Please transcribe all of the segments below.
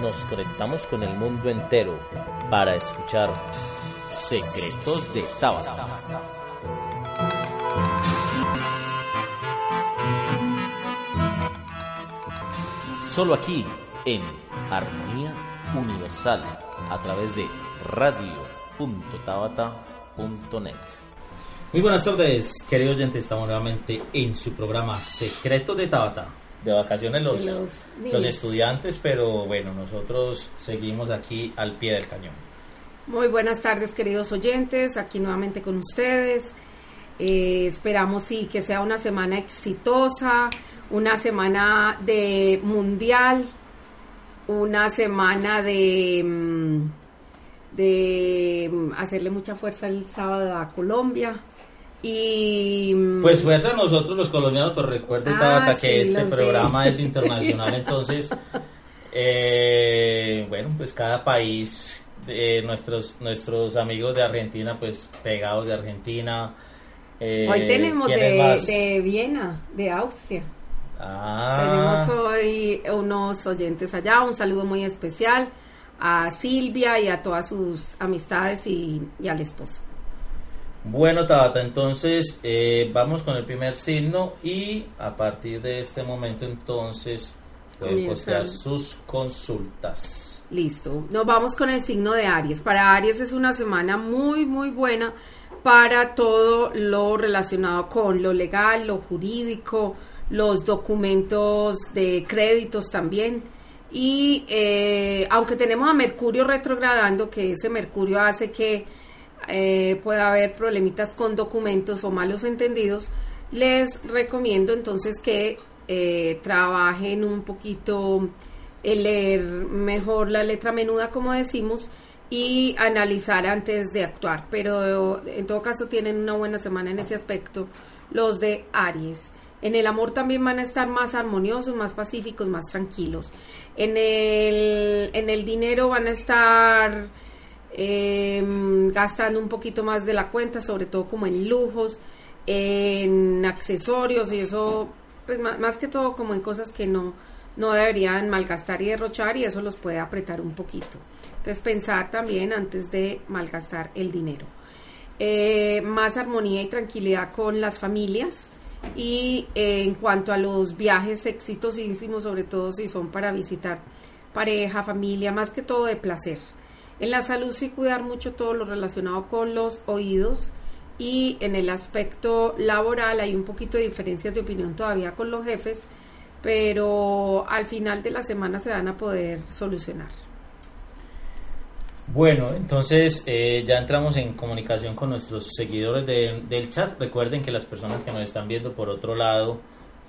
nos conectamos con el mundo entero para escuchar Secretos de Tabata. Solo aquí en Armonía Universal a través de radio.tabata.net. Muy buenas tardes, queridos oyentes. Estamos nuevamente en su programa Secretos de Tabata de vacaciones los, los, los, estudiantes, pero bueno, nosotros seguimos aquí al pie del cañón. Muy buenas tardes, queridos oyentes, aquí nuevamente con ustedes. Eh, esperamos sí que sea una semana exitosa, una semana de mundial, una semana de mm, de mm, hacerle mucha fuerza el sábado a Colombia. Y pues fuerza a nosotros los colombianos, pues recuerden Ah, Tabata, sí, que este de- programa es internacional, entonces eh, bueno, pues cada país, eh, nuestros nuestros amigos de Argentina, pues pegados de Argentina. eh, hoy tenemos ¿quiénes de, de Viena, de Austria. Ah, Tenemos hoy unos oyentes allá, un saludo muy especial a Silvia y a todas sus amistades y, y al esposo. Bueno, Tabata, entonces eh, vamos con el primer signo y a partir de este momento entonces pueden Comienzan. postear sus consultas. Listo, nos vamos con el signo de Aries. Para Aries es una semana muy, muy buena para todo lo relacionado con lo legal, lo jurídico, los documentos de créditos también. Y eh, aunque tenemos a Mercurio retrogradando, que ese Mercurio hace que eh, pueda haber problemitas con documentos o malos entendidos, les recomiendo entonces que eh, trabajen un poquito el leer mejor la letra menuda, como decimos, y analizar antes de actuar. Pero en todo caso tienen una buena semana en ese aspecto los de Aries. En el amor también van a estar más armoniosos, más pacíficos, más tranquilos. En el, en el dinero van a estar eh, gastando un poquito más de la cuenta, sobre todo como en lujos, en accesorios y eso, pues más, más que todo como en cosas que no, no deberían malgastar y derrochar y eso los puede apretar un poquito. Entonces pensar también antes de malgastar el dinero. Eh, más armonía y tranquilidad con las familias y eh, en cuanto a los viajes exitosísimos, sobre todo si son para visitar pareja, familia, más que todo de placer. En la salud sí cuidar mucho todo lo relacionado con los oídos y en el aspecto laboral hay un poquito de diferencias de opinión todavía con los jefes, pero al final de la semana se van a poder solucionar. Bueno, entonces eh, ya entramos en comunicación con nuestros seguidores de- del chat. Recuerden que las personas que nos están viendo por otro lado,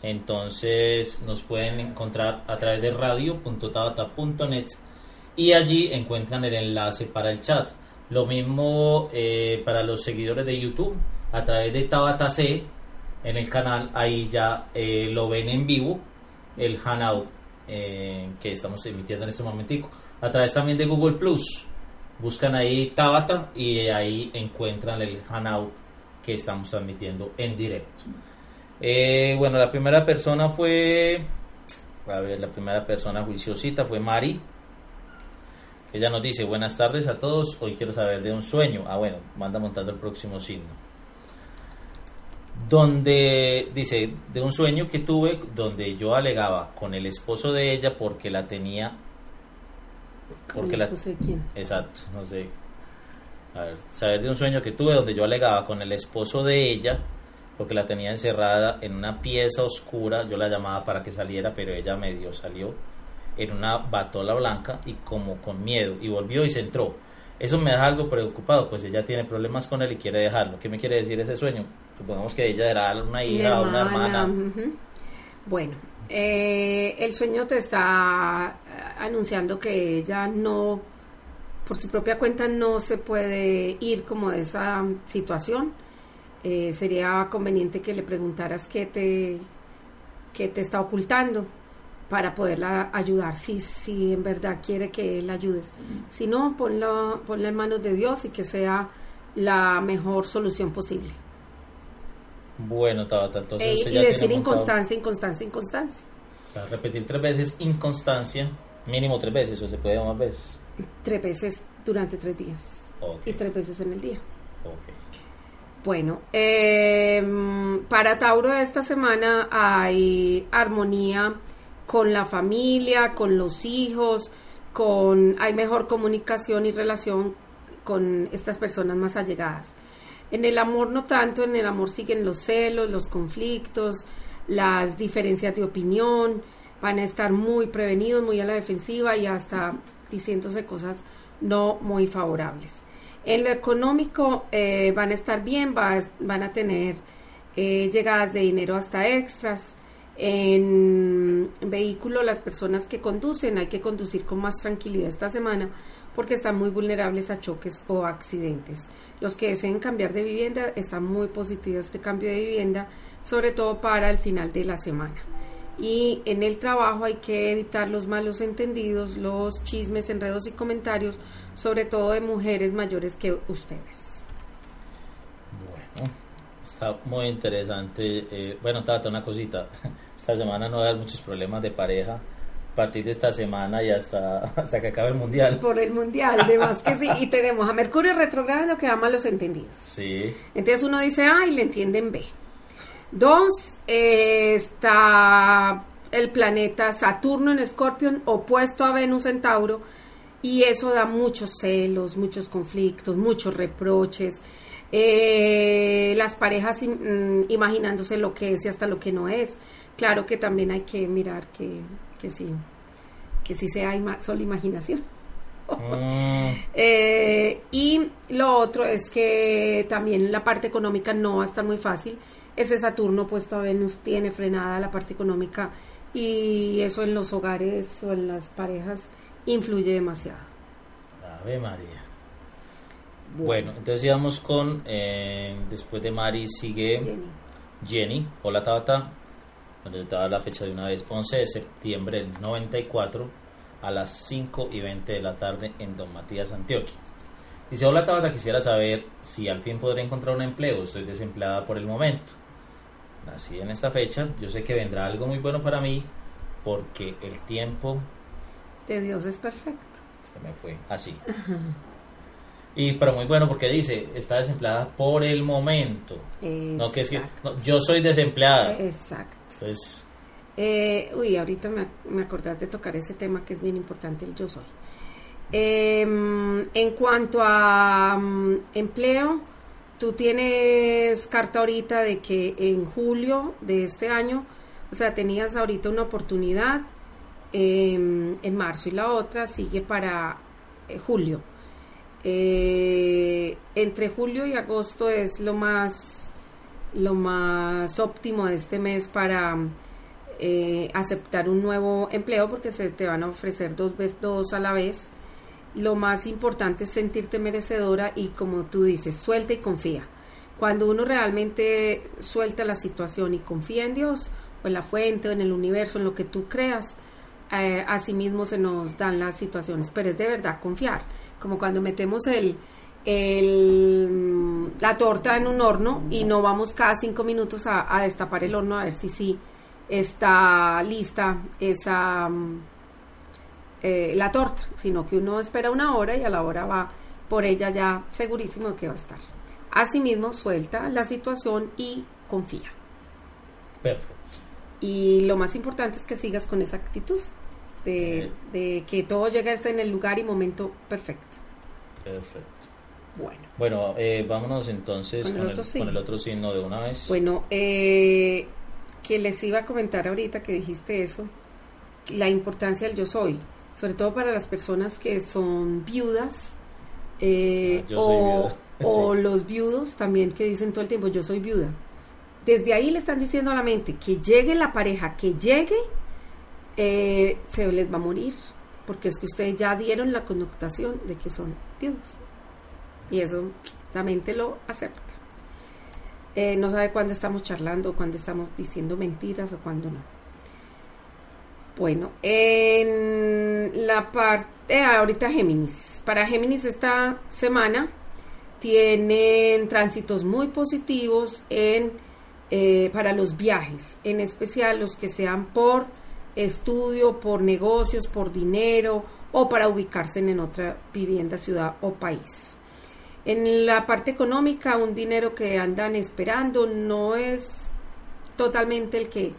entonces nos pueden encontrar a través de radio.tabata.net y allí encuentran el enlace para el chat. Lo mismo eh, para los seguidores de YouTube a través de Tabata C en el canal, ahí ya eh, lo ven en vivo, el Hangout eh, que estamos emitiendo en este momentico. A través también de Google Plus, buscan ahí Tabata y ahí encuentran el Hangout que estamos transmitiendo en directo. Bueno, la primera persona fue, a ver, la primera persona juiciosita fue Mari. Ella nos dice, buenas tardes a todos, hoy quiero saber de un sueño. Ah, bueno, manda montando el próximo signo. Donde, dice, de un sueño que tuve donde yo alegaba con el esposo de ella porque la tenía... Porque la, No sé quién. Exacto, no sé. A ver, saber de un sueño que tuve donde yo alegaba con el esposo de ella, porque la tenía encerrada en una pieza oscura, yo la llamaba para que saliera, pero ella medio salió en una batola blanca y como con miedo, y volvió y se entró. Eso me deja algo preocupado, pues ella tiene problemas con él y quiere dejarlo. ¿Qué me quiere decir ese sueño? Supongamos que ella era una hija o una hermana. Bueno, eh, el sueño te está eh, anunciando que ella no por su propia cuenta no se puede ir como de esa situación. Eh, sería conveniente que le preguntaras qué te, qué te está ocultando para poderla ayudar, si, si en verdad quiere que la ayudes. Si no, ponla, ponla en manos de Dios y que sea la mejor solución posible. Bueno, Tabata, entonces Eh, y ya decir inconstancia, inconstancia, inconstancia. O sea, repetir tres veces inconstancia, mínimo tres veces, o se puede más veces. Tres veces durante tres días y tres veces en el día. Bueno, eh, para Tauro esta semana hay armonía con la familia, con los hijos, con hay mejor comunicación y relación con estas personas más allegadas. En el amor no tanto, en el amor siguen los celos, los conflictos, las diferencias de opinión, van a estar muy prevenidos, muy a la defensiva y hasta diciéndose cosas no muy favorables. En lo económico eh, van a estar bien, va- van a tener eh, llegadas de dinero hasta extras. En vehículo, las personas que conducen hay que conducir con más tranquilidad esta semana porque están muy vulnerables a choques o accidentes. Los que deseen cambiar de vivienda están muy positivos este cambio de vivienda, sobre todo para el final de la semana. Y en el trabajo hay que evitar los malos entendidos, los chismes, enredos y comentarios, sobre todo de mujeres mayores que ustedes. Bueno, está muy interesante. Eh, bueno, Tata, una cosita. Esta semana no va a haber muchos problemas de pareja. A partir de esta semana y hasta, hasta que acabe el mundial. Por el mundial, de más que sí. Y tenemos a Mercurio retrogrado que da malos entendidos. Sí. Entonces uno dice A y le entienden B. Dos, eh, está el planeta Saturno en Escorpión opuesto a Venus en Tauro y eso da muchos celos, muchos conflictos, muchos reproches. Eh, las parejas mm, imaginándose lo que es y hasta lo que no es. Claro que también hay que mirar que, que sí, que sí sea ima- solo imaginación. Mm, Eh, y lo otro es que también la parte económica no va a estar muy fácil. Ese Saturno puesto a Venus tiene frenada la parte económica y eso en los hogares o en las parejas influye demasiado. Ave María. Bueno, entonces íbamos con. eh, después de Mari sigue Jenny. Jenny. Hola Tabata. Yo te la fecha de una vez. 11 de septiembre del 94 a las 5 y 20 de la tarde en Don Matías, Antioquia. Dice: Hola Tabata, quisiera saber si al fin podré encontrar un empleo. Estoy desempleada por el momento. Nací en esta fecha. Yo sé que vendrá algo muy bueno para mí porque el tiempo De Dios es perfecto. se me fue así. Y pero muy bueno porque dice, está desempleada por el momento. No que es que Exacto. no, yo soy desempleada. Exacto. Eh, uy, ahorita me, me acordás de tocar ese tema que es bien importante, el yo soy. Em, en cuanto a mm, empleo, tú tienes carta ahorita de que en julio de este año, o sea, tenías ahorita una oportunidad em, en marzo y la otra sigue para eh, julio. Eh, entre julio y agosto es lo más lo más óptimo de este mes para eh, aceptar un nuevo empleo porque se te van a ofrecer dos dos a la vez. Lo más importante es sentirte merecedora y como tú dices suelta y confía. Cuando uno realmente suelta la situación y confía en Dios o en la fuente o en el universo en lo que tú creas eh, así mismo se nos dan las situaciones. Pero es de verdad confiar. Como cuando metemos el el, la torta en un horno y no vamos cada cinco minutos a, a destapar el horno a ver si sí está lista esa mm, eh, la torta, sino que uno espera una hora y a la hora va por ella ya segurísimo que va a estar. Asimismo, suelta la situación y confía. perfecto. Y lo más importante es que sigas con esa actitud de, de que todo llega en el lugar y momento perfecto. Perfecto. Bueno. Bueno, eh, vámonos entonces Con el con el, otro signo. con el otro signo de una vez. Bueno, eh, que les iba a comentar ahorita que dijiste eso, la importancia del yo soy, sobre todo para las personas que son viudas eh, Ah, o, viuda, o sí. los viudos también que dicen todo el tiempo yo soy viuda. Desde ahí le están diciendo a la mente que llegue la pareja, que llegue, eh, se les va a morir porque es que ustedes ya dieron la connotación de que son viudos. Y eso la mente lo acepta. Eh, no sabe cuándo estamos charlando, cuándo estamos diciendo mentiras o cuándo no. Bueno, en la parte, ahorita Géminis. Para Géminis esta semana tienen tránsitos muy positivos en, eh, para los viajes, en especial los que sean por estudio, por negocios, por dinero o para ubicarse en otra vivienda, ciudad o país. En la parte económica, un dinero que andan esperando no es totalmente el que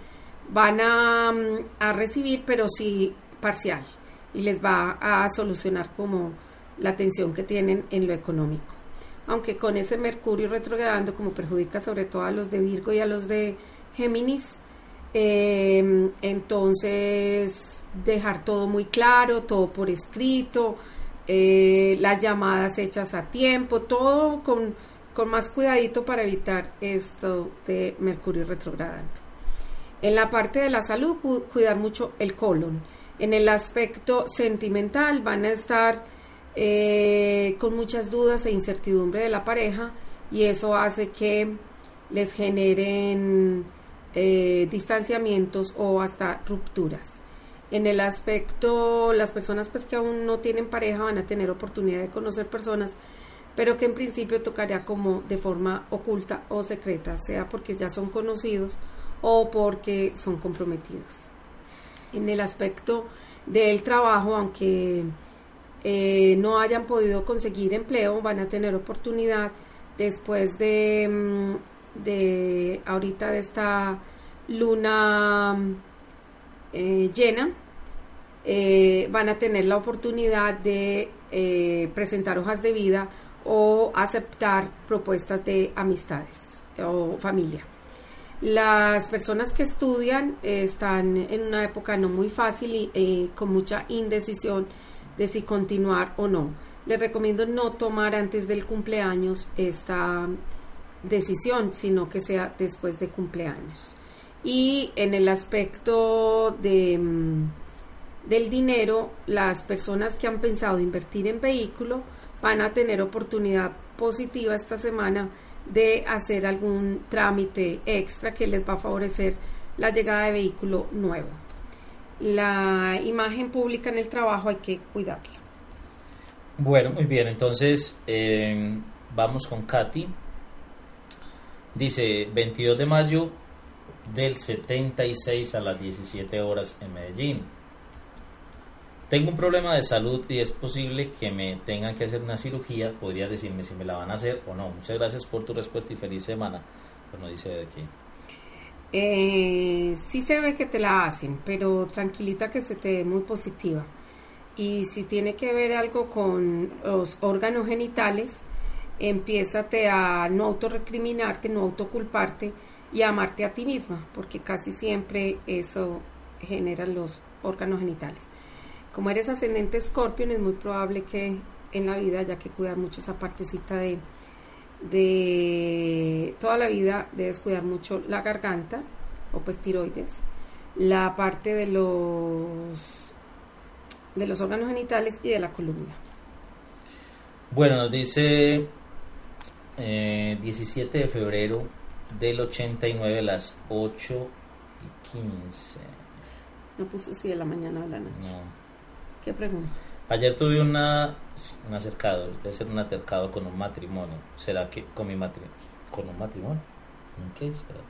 van a, mm, a recibir, pero sí parcial y les va a solucionar como la tensión que tienen en lo económico. Aunque con ese Mercurio retrogradando como perjudica sobre todo a los de Virgo y a los de Géminis, em, entonces dejar todo muy claro, todo por escrito, eh, las llamadas hechas a tiempo, todo con, con más cuidadito para evitar esto de Mercurio retrogradando. En la parte de la salud, cuidar mucho el colon. En el aspecto sentimental van a estar eh, con muchas dudas e incertidumbre de la pareja y eso hace que les generen eh, distanciamientos o hasta rupturas. En el aspecto, las personas pues que aún no tienen pareja van a tener oportunidad de conocer personas, pero que en principio tocaría como de forma oculta o secreta, sea porque ya son conocidos o porque son comprometidos. En el aspecto del trabajo, aunque eh, no hayan podido conseguir empleo, van a tener oportunidad después de, mm, de ahorita de esta luna eh, llena, eh, van a tener la oportunidad de presentar hojas de vida o aceptar propuestas de amistades o familia. Las personas que estudian eh, están en una época no muy fácil y eh, con mucha indecisión de si continuar o no. Les recomiendo no tomar antes del cumpleaños esta decisión, sino que sea después de cumpleaños. Y en el aspecto de, mm, del dinero, las personas que han pensado invertir en vehículo van a tener oportunidad positiva esta semana de hacer algún trámite extra que les va a favorecer la llegada de vehículo nuevo. La imagen pública en el trabajo hay que cuidarla. Bueno, muy bien, entonces eh, vamos con Katy. Dice 22 de mayo del 76 a las 17 horas en Medellín. Tengo un problema de salud y es posible que me tengan que hacer una cirugía. Podría decirme si me la van a hacer o no. Muchas gracias por tu respuesta y feliz semana. Pero no dice de aquí. Eh, sí se ve que te la hacen, pero tranquilita que se te ve muy positiva. Y si tiene que ver algo con los órganos genitales, empiézate a no autorrecriminarte, no autoculparte y amarte a ti misma, porque casi siempre eso genera los órganos genitales. Como eres ascendente Scorpion, es muy probable que en la vida haya que cuidar mucho esa partecita de, de toda la vida debes cuidar mucho la garganta o pues tiroides, la parte de los de los órganos genitales y de la columna. Bueno, nos dice 17 eh, de febrero del 89 a las 8 y 15. No puso si de la mañana o de la noche. No. ¿Qué pregunta? Ayer tuve una, un acercado, debe ser un acercado con un matrimonio. ¿Será que con mi matrimonio? ¿Con un matrimonio? ¿En qué? Espérate.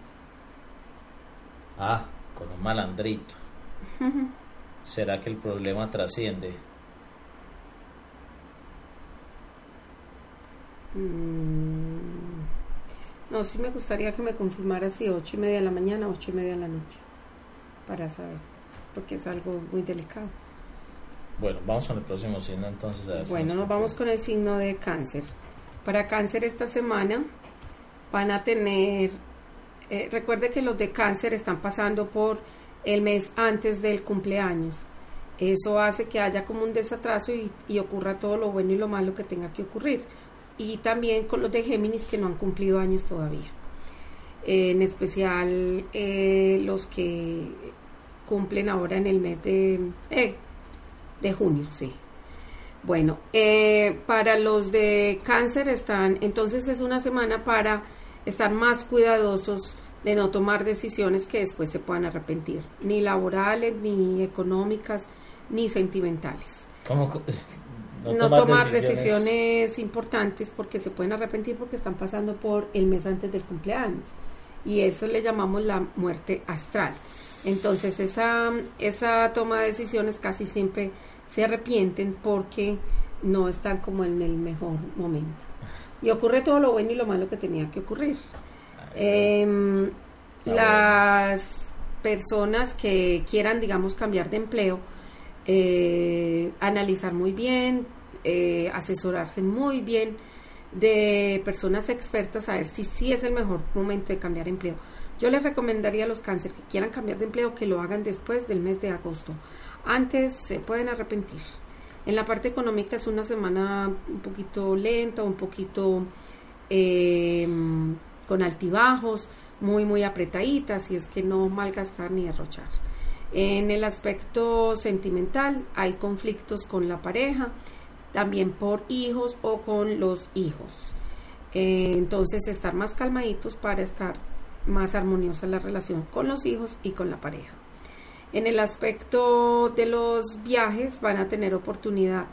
Ah, con un malandrito. ¿Será que el problema trasciende? Mm, no, sí me gustaría que me confirmara si ocho y media de la mañana, ocho y media de la noche, para saber, porque es algo muy delicado. Bueno, vamos con el próximo signo entonces. bueno, nos, vamos con el signo de cáncer. Para cáncer esta semana van a tener, eh, recuerde que los de cáncer están pasando por el mes antes del cumpleaños. Eso hace que haya como un desatraso y, ocurra todo lo bueno y lo malo que tenga que ocurrir. Y también con los de Géminis que no han cumplido años todavía. en especial eh, los que cumplen ahora en el mes de... Eh, De junio, sí. Bueno, eh, para los de cáncer están, entonces es una semana para estar más cuidadosos de no tomar decisiones que después se puedan arrepentir, ni laborales, ni económicas, ni sentimentales. ¿Cómo? No, tomar, decisiones... importantes porque se pueden arrepentir porque están pasando por el mes antes del cumpleaños. Y eso le llamamos la muerte astral. Entonces esa, esa toma de decisiones casi siempre se arrepienten porque no están como en el mejor momento. Y ocurre todo lo bueno y lo malo que tenía que ocurrir. Em, las personas que quieran, digamos, cambiar de empleo, eh, analizar muy bien, eh, asesorarse muy bien de personas expertas a ver si sí es el mejor momento de cambiar empleo. Yo les recomendaría a los cáncer que quieran cambiar de empleo que lo hagan después del mes de agosto. Antes se pueden arrepentir. En la parte económica es una semana un poquito lenta, un poquito eh, con altibajos, muy, muy apretaditas, y es que no malgastar ni derrochar. En el aspecto sentimental hay conflictos con la pareja, también por hijos o con los hijos. Eh, entonces estar más calmaditos para estar más armoniosa la relación con los hijos y con la pareja. En el aspecto de los viajes van a tener oportunidad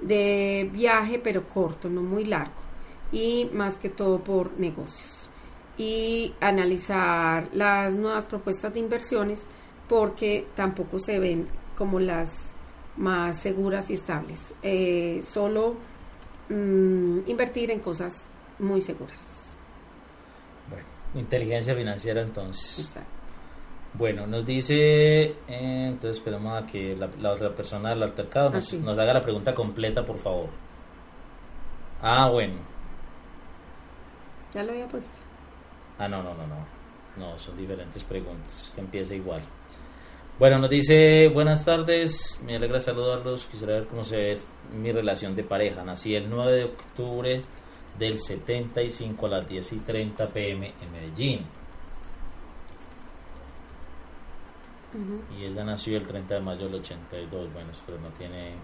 de viaje pero corto, no muy largo y más que todo por negocios. Y analizar las nuevas propuestas de inversiones porque tampoco se ven como las más seguras y estables. Eh, solo mm, invertir en cosas muy seguras. Bueno, inteligencia financiera entonces. Exacto. Bueno, nos dice, eh, entonces esperamos a que la, otra persona del altercado nos, ah, nos, haga la pregunta completa, por favor. Ah, bueno. Ya lo había puesto. Ah, no, no, no, no. No, son diferentes preguntas, que empieza igual. Bueno, nos dice, buenas tardes, me alegra saludarlos, quisiera ver cómo se ve mi relación de pareja. Nací el 9 de octubre del 75 a las 10 y 30 pm en Medellín. Y ella nació el 30 de mayo del 82, bueno, pero no tiene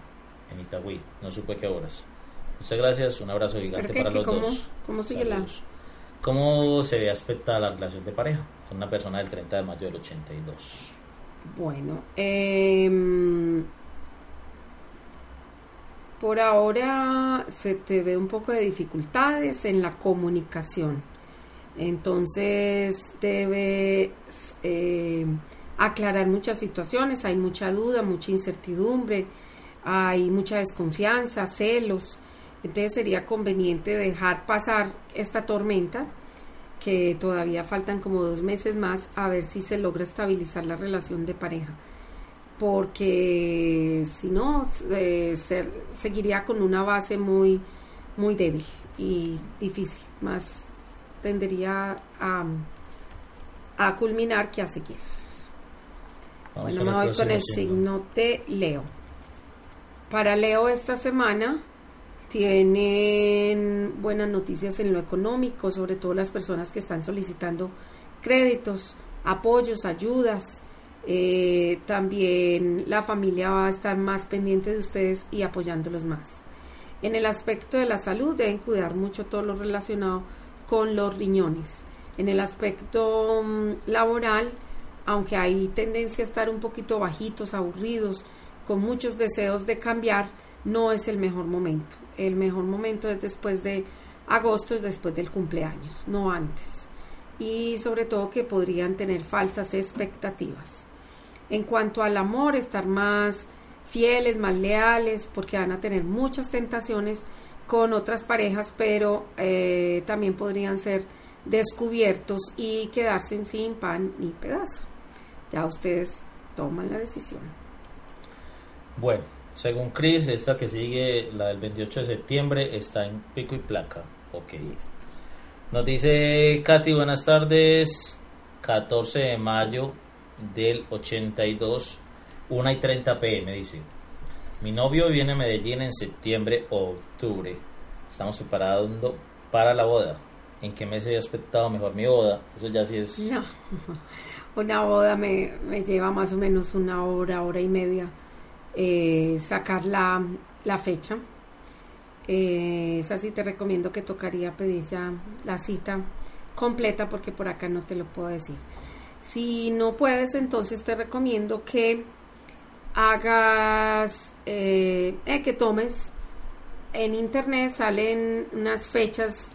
en Itagüí, no supe qué horas. Muchas gracias, un abrazo gigante para los dos. ¿Cómo sigue la? ¿Cómo se ve aspectada la relación de pareja con una persona del 30 de mayo del 82? Bueno, eh, por ahora se te ve un poco de dificultades en la comunicación. Entonces debes eh, aclarar muchas situaciones, hay mucha duda, mucha incertidumbre, hay mucha desconfianza, celos. Entonces sería conveniente dejar pasar esta tormenta, que todavía faltan como dos meses más, a ver si se logra estabilizar la relación de pareja. Porque si no, eh, seguiría con una base muy, muy débil y difícil. Más tendería a, a culminar que a seguir bueno, me voy con el signo de Leo. Para Leo esta semana tienen buenas noticias en lo económico, sobre todo las personas que están solicitando créditos, apoyos, ayudas. Eh, también la familia va a estar más pendiente de ustedes y apoyándolos más. En el aspecto de la salud deben cuidar mucho todo lo relacionado con los riñones. En el aspecto mm, laboral, aunque hay tendencia a estar un poquito bajitos, aburridos, con muchos deseos de cambiar, no es el mejor momento. El mejor momento es después de agosto, es después del cumpleaños, no antes. Y sobre todo que podrían tener falsas expectativas. En cuanto al amor, estar más fieles, más leales, porque van a tener muchas tentaciones con otras parejas, pero eh, también podrían ser descubiertos y quedarse sin pan ni pedazo. Ya ustedes toman la decisión. Bueno, según Chris, esta que sigue, la del 28 de septiembre, está en pico y placa. Ok. Nos dice Katy, buenas tardes. 14 de mayo del 82, 1 y 30 pm, dice. Mi novio viene a Medellín en septiembre o octubre. Estamos preparando para la boda. ¿En qué mes he aspectado mejor mi boda? Eso ya sí es... No. Una boda me, me lleva más o menos una hora, hora y media eh, sacar la, la fecha. Eh, esa sí te recomiendo que tocaría pedir ya la cita completa porque por acá no te lo puedo decir. Si no puedes, entonces te recomiendo que hagas, eh, que tomes en internet, salen unas fechas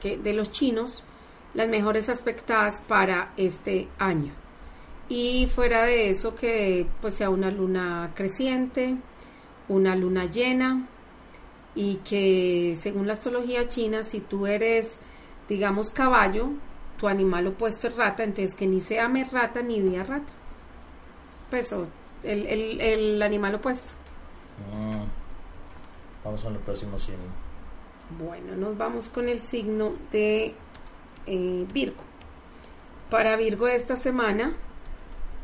que, de los chinos, las mejores aspectadas para este año. Y fuera de eso, que pues sea una luna creciente, una luna llena, y que según la astrología china, si tú eres, digamos, caballo, tu animal opuesto es rata, entonces que ni se ame rata ni día rata. Pues el, el, el animal opuesto. Mm. Vamos con el próximo signo. Bueno, nos vamos con el signo de eh, Virgo. Para Virgo esta semana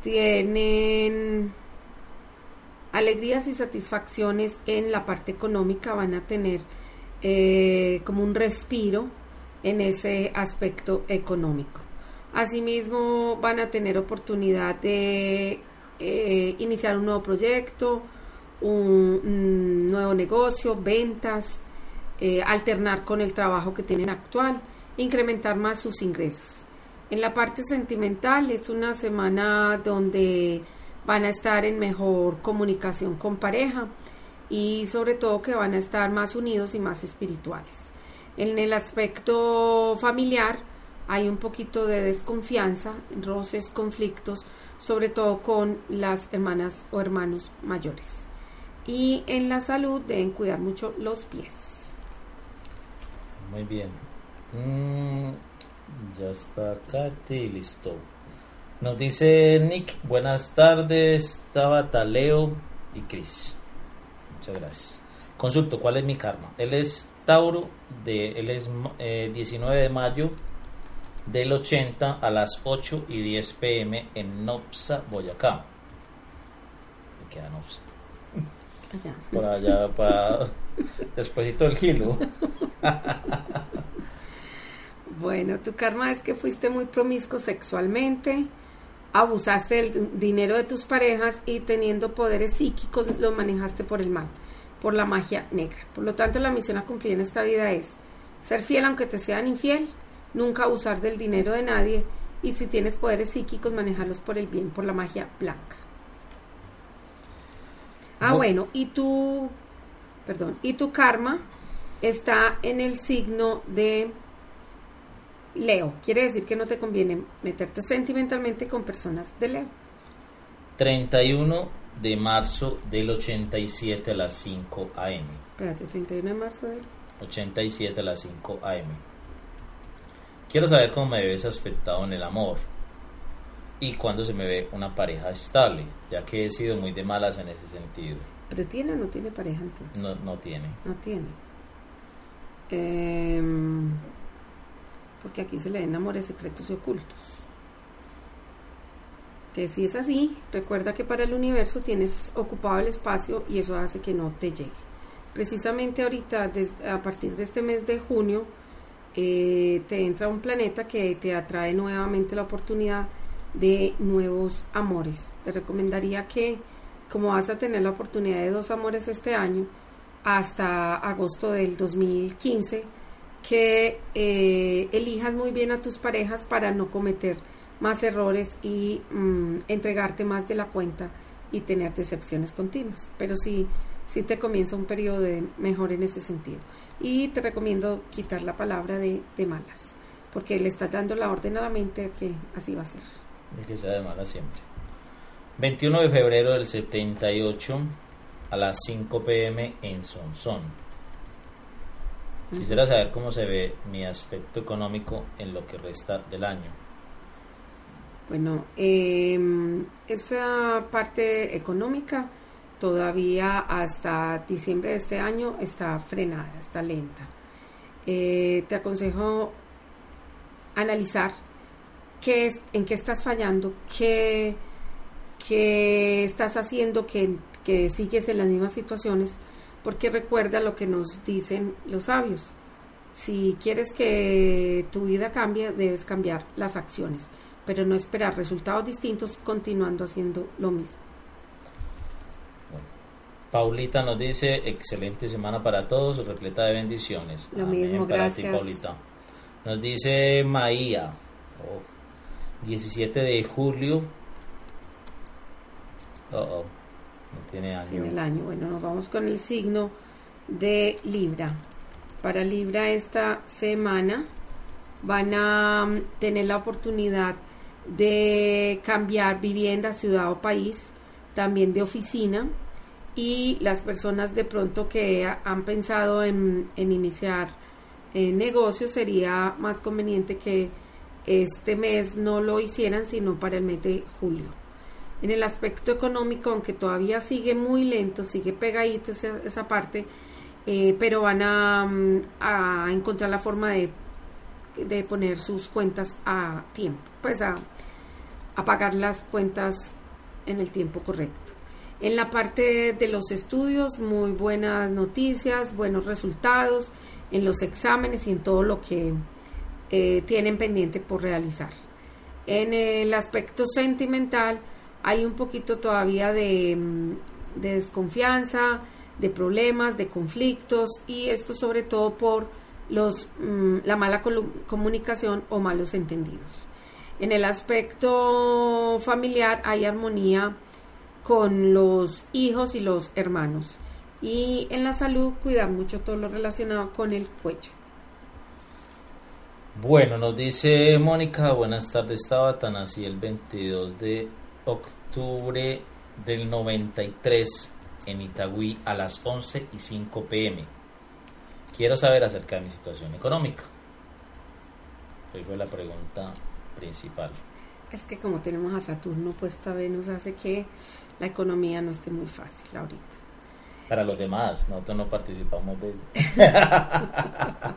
tienen alegrías y satisfacciones en la parte económica, van a tener eh, como un respiro en ese aspecto económico. Asimismo, van a tener oportunidad de eh, iniciar un nuevo proyecto, un, nuevo negocio, ventas, eh, alternar con el trabajo que tienen actual, incrementar más sus ingresos. En la parte sentimental es una semana donde van a estar en mejor comunicación con pareja y sobre todo que van a estar más unidos y más espirituales. En el aspecto familiar hay un poquito de desconfianza, roces, conflictos, sobre todo con las hermanas o hermanos mayores. Y en la salud deben cuidar mucho los pies. Muy bien. Mm, ya está Katy y listo. Nos dice Nick, buenas tardes, Tabata, Leo y Chris. Muchas gracias. Consulto, ¿cuál es mi karma? Él es Tauro, de, él es 19 eh, de mayo del 80 a las 8 y 10 pm en Nopsa, Boyacá. Me queda Nopsa. Por allá, para despuésito del gilo. bueno, tu karma es que fuiste muy promiscuo sexualmente abusaste del dinero de tus parejas y teniendo poderes psíquicos lo manejaste por el mal, por la magia negra. Por lo tanto, la misión a cumplir en esta vida es ser fiel aunque te sean infiel, nunca abusar del dinero de nadie y si tienes poderes psíquicos manejarlos por el bien, por la magia blanca. Ah, bueno, y tu, perdón, y tu karma está en el signo de Leo, quiere decir que no te conviene meterte sentimentalmente con personas de Leo. 31 de marzo del 87 a las 5 am. Espérate, 31 de marzo del 87 a las 5 am. Quiero saber cómo me ves aspectado en el amor y cuándo se me ve una pareja estable, ya que he sido muy de malas en ese sentido. ¿Pero tiene o no tiene pareja entonces? No, no tiene. No tiene. Eh, porque aquí se le den amores secretos y ocultos. Que si es así, recuerda que para el universo tienes ocupado el espacio y eso hace que no te llegue. Precisamente ahorita, a partir de este mes de junio, eh, te entra un planeta que te atrae nuevamente la oportunidad de nuevos amores. Te recomendaría que, como vas a tener la oportunidad de dos amores este año, hasta agosto del 2015, que eh, elijas muy bien a tus parejas para no cometer más errores y mm, entregarte más de la cuenta y tener decepciones continuas. Pero sí, sí te comienza un periodo de mejor en ese sentido. Y te recomiendo quitar la palabra de, malas, porque le estás dando la orden a la mente que así va a ser. El que sea de malas siempre. 21 de febrero del 78 a las 5 pm en Sonsón. Quisiera saber cómo se ve mi aspecto económico en lo que resta del año. Bueno, eh, esa parte económica todavía hasta diciembre de este año está frenada, está lenta. Eh, te aconsejo analizar qué es, en qué estás fallando, qué, qué estás haciendo que, que sigues en las mismas situaciones porque recuerda lo que nos dicen los sabios. Si quieres que tu vida cambie, debes cambiar las acciones, pero no esperar resultados distintos continuando haciendo lo mismo. Paulita nos dice, excelente semana para todos, repleta de bendiciones. Lo mismo, para gracias. ti, Paulita. Nos dice Maía, oh, 17 de julio. Oh, oh, tiene año. El año. Bueno, nos vamos con el signo de Libra. Para Libra esta semana van a mm, tener la oportunidad de cambiar vivienda, ciudad o país, también de oficina y las personas de pronto que ha- han pensado en, en iniciar eh, negocios sería más conveniente que este mes no lo hicieran sino para el mes de julio. En el aspecto económico, aunque todavía sigue muy lento, sigue pegadita esa, parte, eh, pero van a, mm, a encontrar la forma de, de poner sus cuentas a tiempo, pues a, a pagar las cuentas en el tiempo correcto. En la parte de los estudios, muy buenas noticias, buenos resultados en los exámenes y en todo lo que eh, tienen pendiente por realizar. En el aspecto sentimental hay un poquito todavía de, mm, de desconfianza, de problemas, de conflictos y esto sobre todo por los, mm, la mala comunicación o malos entendidos. En el aspecto familiar hay armonía con los hijos y los hermanos. Y en la salud cuidar mucho todo lo relacionado con el cuello. Bueno, nos dice Mónica, buenas tardes Tabata, nací el 22 de octubre del 93 en Itagüí a las 11 y 5 pm. Quiero saber acerca de mi situación económica. Ahí fue la pregunta principal. Es que como tenemos a Saturno puesta a Venus hace que la economía no esté muy fácil ahorita. Para los demás, nosotros no participamos de ello.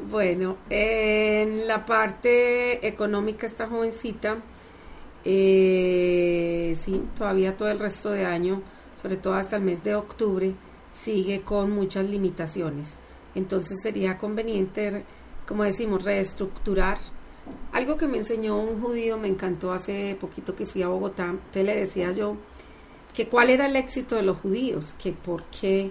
Bueno, en la parte económica esta jovencita, eh, sí, todavía todo el resto de año, sobre todo hasta el mes de octubre, sigue con muchas limitaciones. Entonces sería conveniente, como decimos, reestructurar. Algo que me enseñó un judío, me encantó hace poquito que fui a Bogotá, te le decía yo que cuál era el éxito de los judíos, que por qué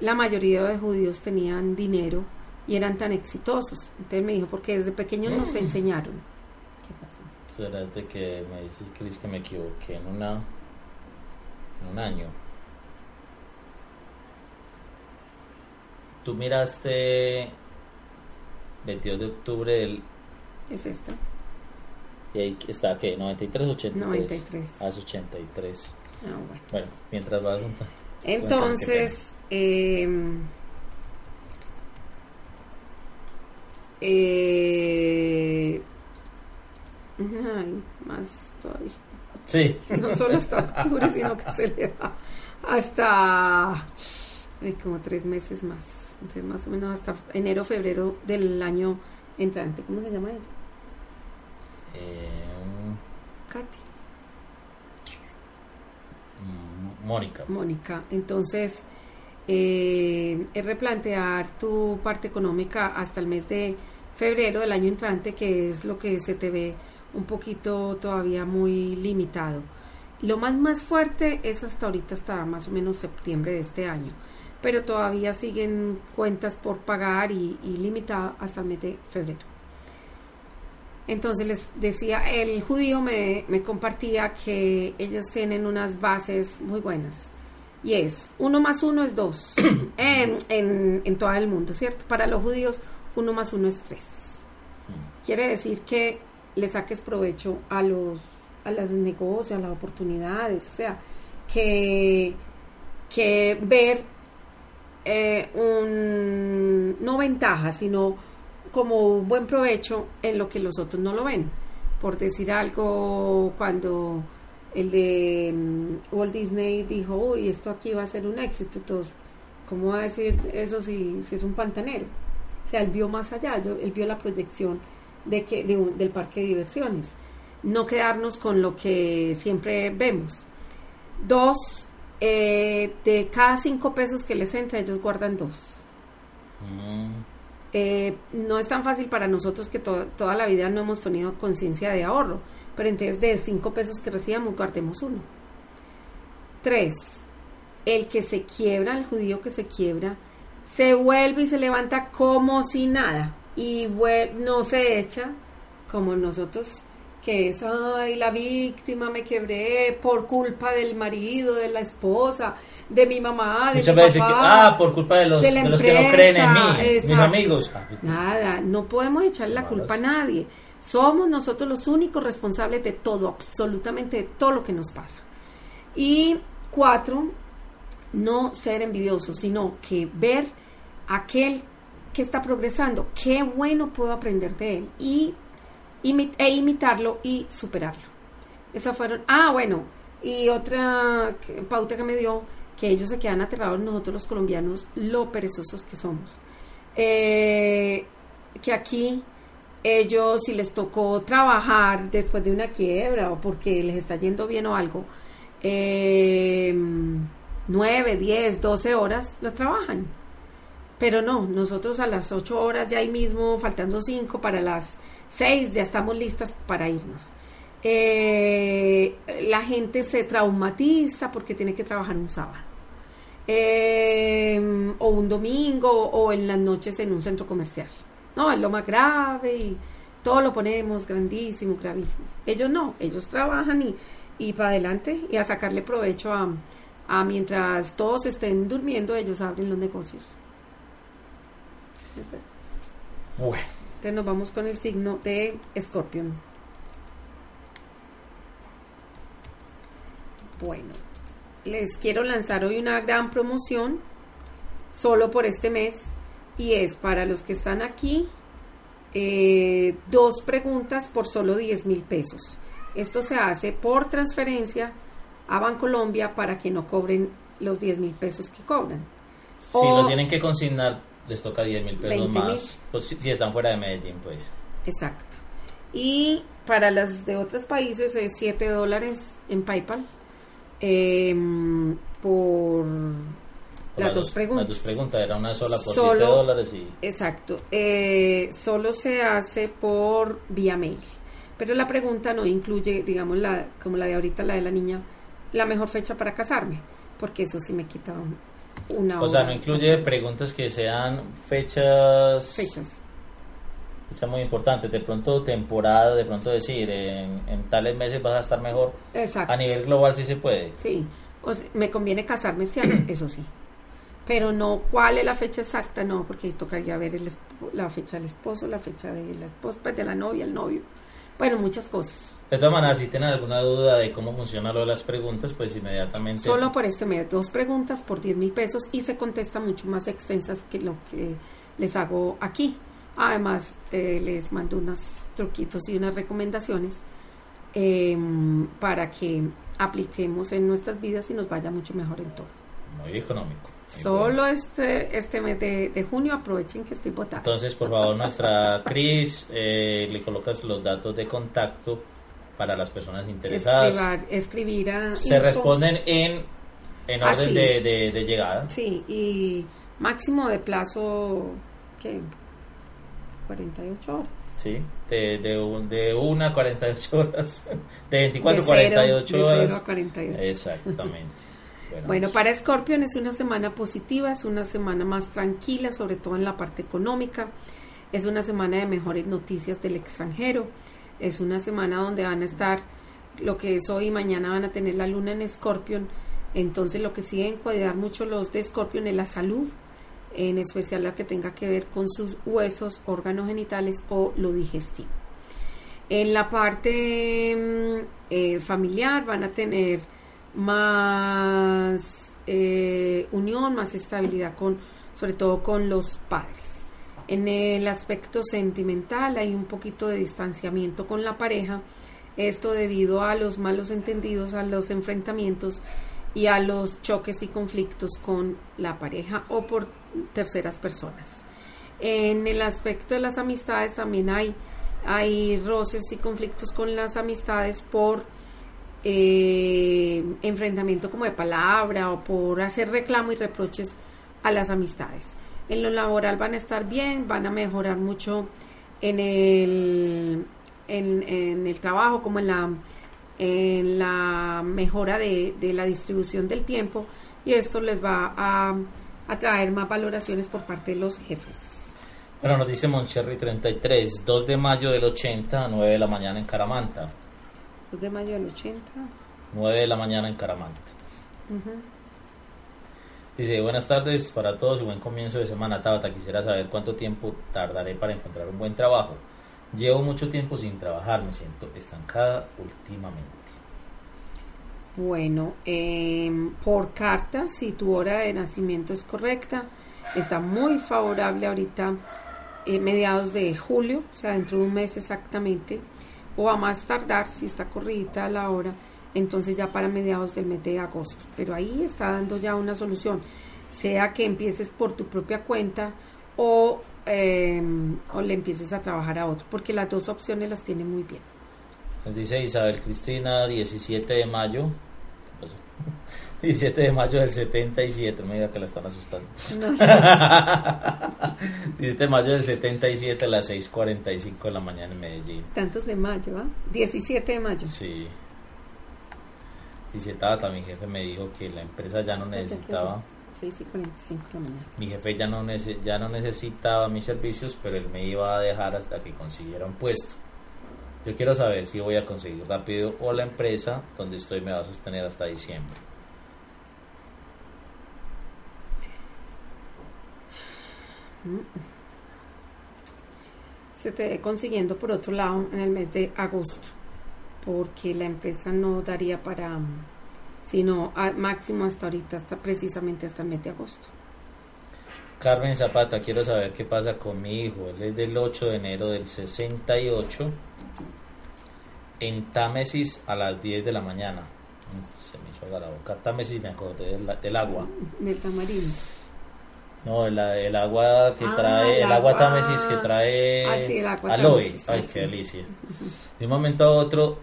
la mayoría de judíos tenían dinero y eran tan exitosos. Entonces me dijo, porque desde pequeños nos enseñaron. Será de que me dices, Cris, que me equivoqué en, una, en un año. Tú miraste 22 de octubre del... Es esta. Y ahí está, ¿qué? ¿93 83? 93. Ah, es 83. Ah, bueno. Bueno, mientras vas... Entonces, eh, eh, ay, más todavía. Sí. No solo hasta octubre, sino que se le da hasta ay, como tres meses más. Entonces, más o menos hasta enero, febrero del año entrante. ¿Cómo se llama ella? Eh, Katy. mm, Mónica. Mónica. Entonces, eh, es replantear tu parte económica hasta el mes de febrero del año entrante, que es lo que se te ve un poquito todavía muy limitado. Lo más más fuerte es hasta ahorita, hasta más o menos septiembre de este año, pero todavía siguen cuentas por pagar y, y limitado hasta el mes de febrero. Entonces les decía, el judío me, me compartía que ellas tienen unas bases muy buenas. Y es, uno más uno es dos en, en, en todo el mundo, ¿cierto? Para los judíos, uno más uno es tres. Quiere decir que le saques provecho a los, a los negocios, a las oportunidades, o sea, que, que ver eh, un, no ventaja, sino como un buen provecho en lo que los otros no lo ven. Por decir algo, cuando el de mm, Walt Disney dijo, uy, esto aquí va a ser un éxito, todos, ¿cómo va a decir eso si, si es un pantanero? O sea, él vio más allá, yo- él vio la proyección de que, de un- del parque de diversiones. No quedarnos con lo que siempre vemos. Dos, eh, de cada cinco pesos que les entra, ellos guardan dos. Mm, Eh, no es tan fácil para nosotros que to- toda la vida no hemos tenido conciencia de ahorro, pero entonces de cinco pesos que recibamos guardemos uno. Tres, el que se quiebra, el judío que se quiebra, se vuelve y se levanta como si nada y no se echa como nosotros que es, ay, la víctima, me quebré por culpa del marido, de la esposa, de mi mamá, de Muchas mi veces papá, ah, por culpa de los, de los que no creen en mí, mis amigos. Ah, exacto. Nada, no podemos echarle la culpa a nadie. Somos nosotros los únicos responsables de todo, absolutamente de todo lo que nos pasa. Y cuatro, no ser envidioso, sino que ver aquel que está progresando, qué bueno puedo aprender de él y e imitarlo y superarlo. Esas fueron, ah, bueno, y otra pauta que me dio, que ellos se quedan aterrados nosotros los colombianos, lo perezosos que somos. Eh, que aquí ellos, si les tocó trabajar después de una quiebra o porque les está yendo bien o algo, eh, 9, 10, 12 horas, las trabajan. Pero no, nosotros a las 8 horas ya ahí mismo, faltando 5 para las seis ya estamos listas para irnos. Eh, la gente se traumatiza porque tiene que trabajar un sábado. Eh, o un domingo o en las noches en un centro comercial. No, es lo más grave y todo lo ponemos grandísimo, gravísimo. Ellos no, ellos trabajan y, y para adelante y a sacarle provecho a, a mientras todos estén durmiendo, ellos abren los negocios. Bueno. Entonces nos vamos con el signo de Escorpión. Bueno, les quiero lanzar hoy una gran promoción solo por este mes y es para los que están aquí eh, dos preguntas por solo 10 mil pesos. Esto se hace por transferencia a Bancolombia para que no cobren los 10 mil pesos que cobran. Si lo tienen que consignar les toca 10 mil pesos más. Pues, si están fuera de Medellín, pues. Exacto. Y para las de otros países es 7 dólares en PayPal em, por las dos preguntas. Las dos preguntas, era una sola por 7 dólares y... Exacto. Eh, solo se hace por vía mail. Pero la pregunta no incluye, digamos, la, como la de ahorita, la de la niña, la mejor fecha para casarme, porque eso sí me quita o sea, no incluye preguntas que sean fechas. Fechas. Fecha muy importante. De pronto, temporada, de pronto decir, en, tales meses vas a estar mejor. Exacto. A nivel global sí se puede. Sí. O me conviene casarme este año, eso sí. Pero no cuál es la fecha exacta, no, porque tocaría ver la fecha del esposo, la fecha de la esposa, pues, de la novia, el novio. Bueno, muchas cosas. De todas maneras, si tienen alguna duda de cómo funciona lo de las preguntas, pues inmediatamente... Solo por este medio, dos preguntas por 10 mil pesos y se contesta mucho más extensas que lo que les hago aquí. Además, eh, les mando unos truquitos y unas recomendaciones em, para que apliquemos en nuestras vidas y nos vaya mucho mejor en todo. Muy económico. Solo este, este mes de, junio aprovechen que estoy votando. Entonces, por favor, nuestra Cris, eh, le colocas los datos de contacto para las personas interesadas. escribir a... Se responden en, en ah, orden de, de, llegada. Sí, y máximo de plazo, ¿qué? 48 horas. Sí, de, de, de 1 a 48 horas, de 24 a 48 horas. De 0 a 48. Exactamente. Bueno, para Scorpion es una semana positiva, es una semana más tranquila, sobre todo en la parte económica. Es una semana de mejores noticias del extranjero es una semana donde van a estar, lo que es hoy y mañana van a tener la luna en Escorpión. Entonces lo que sí deben cuidar mucho los de Escorpión es la salud, en especial la que tenga que ver con sus huesos, órganos genitales o lo digestivo. En la parte mm, eh, familiar van a tener más eh, unión, más estabilidad con, sobre todo con los padres. En el aspecto sentimental hay un poquito de distanciamiento con la pareja, esto debido a los malos entendidos, a los enfrentamientos y a los choques y conflictos con la pareja o por terceras personas. En el aspecto de las amistades también hay, hay roces y conflictos con las amistades por eh, enfrentamiento como de palabra o por hacer reclamo y reproches a las amistades en lo laboral van a estar bien, van a mejorar mucho en el, en, el trabajo, como en la, en la mejora de, la distribución del tiempo y esto les va a, a traer más valoraciones por parte de los jefes. Bueno, nos dice Moncherry 33, 2 de mayo del 80 a 9 de la mañana en Caramanta. 2 de mayo del 80. 9 de la mañana en Caramanta. Ujú. Dice, buenas tardes para todos y buen comienzo de semana, Tabata. Quisiera saber cuánto tiempo tardaré para encontrar un buen trabajo. Llevo mucho tiempo sin trabajar, me siento estancada últimamente. Bueno, em, por carta, si tu hora de nacimiento es correcta, está muy favorable ahorita, eh, mediados de julio, o sea, dentro de un mes exactamente, o a más tardar, si está corridita la hora, entonces ya para mediados del mes de agosto. Pero ahí está dando ya una solución, sea que empieces por tu propia cuenta o, em, o le empieces a trabajar a otro, porque las dos opciones las tiene muy bien. Dice Isabel Cristina, 17 de mayo. 17 de mayo del 77, me diga que la están asustando. No, 17 de mayo del 77 a las 6.45 de la mañana en Medellín. tantos de mayo, ¿ah? 17 de mayo. Sí. Dice Tata, mi jefe me dijo que la empresa ya no necesitaba, 6 y 45 de la mañana. mi jefe ya no, nece- ya no necesitaba mis servicios, pero él me iba a dejar hasta que consiguiera un puesto. Yo quiero saber si voy a conseguir rápido o la empresa donde estoy me va a sostener hasta diciembre. Se te ve consiguiendo por otro lado en el mes de agosto, porque la empresa no daría para, mm, sino a- máximo hasta ahorita, hasta precisamente hasta el mes de agosto. Carmen Zapata, quiero saber qué pasa con mi hijo. Él es del 8 de enero del 68 en Támesis a las 10 de la mañana. Mm, Se me hizo la boca. Támesis me acordé del, del agua. Del tamarindo. No, el, el agua que Ah, trae, el el agua Támesis que trae Ah, sí, el agua aloe. Támesis, Ay, sí, qué delicia. De un momento a otro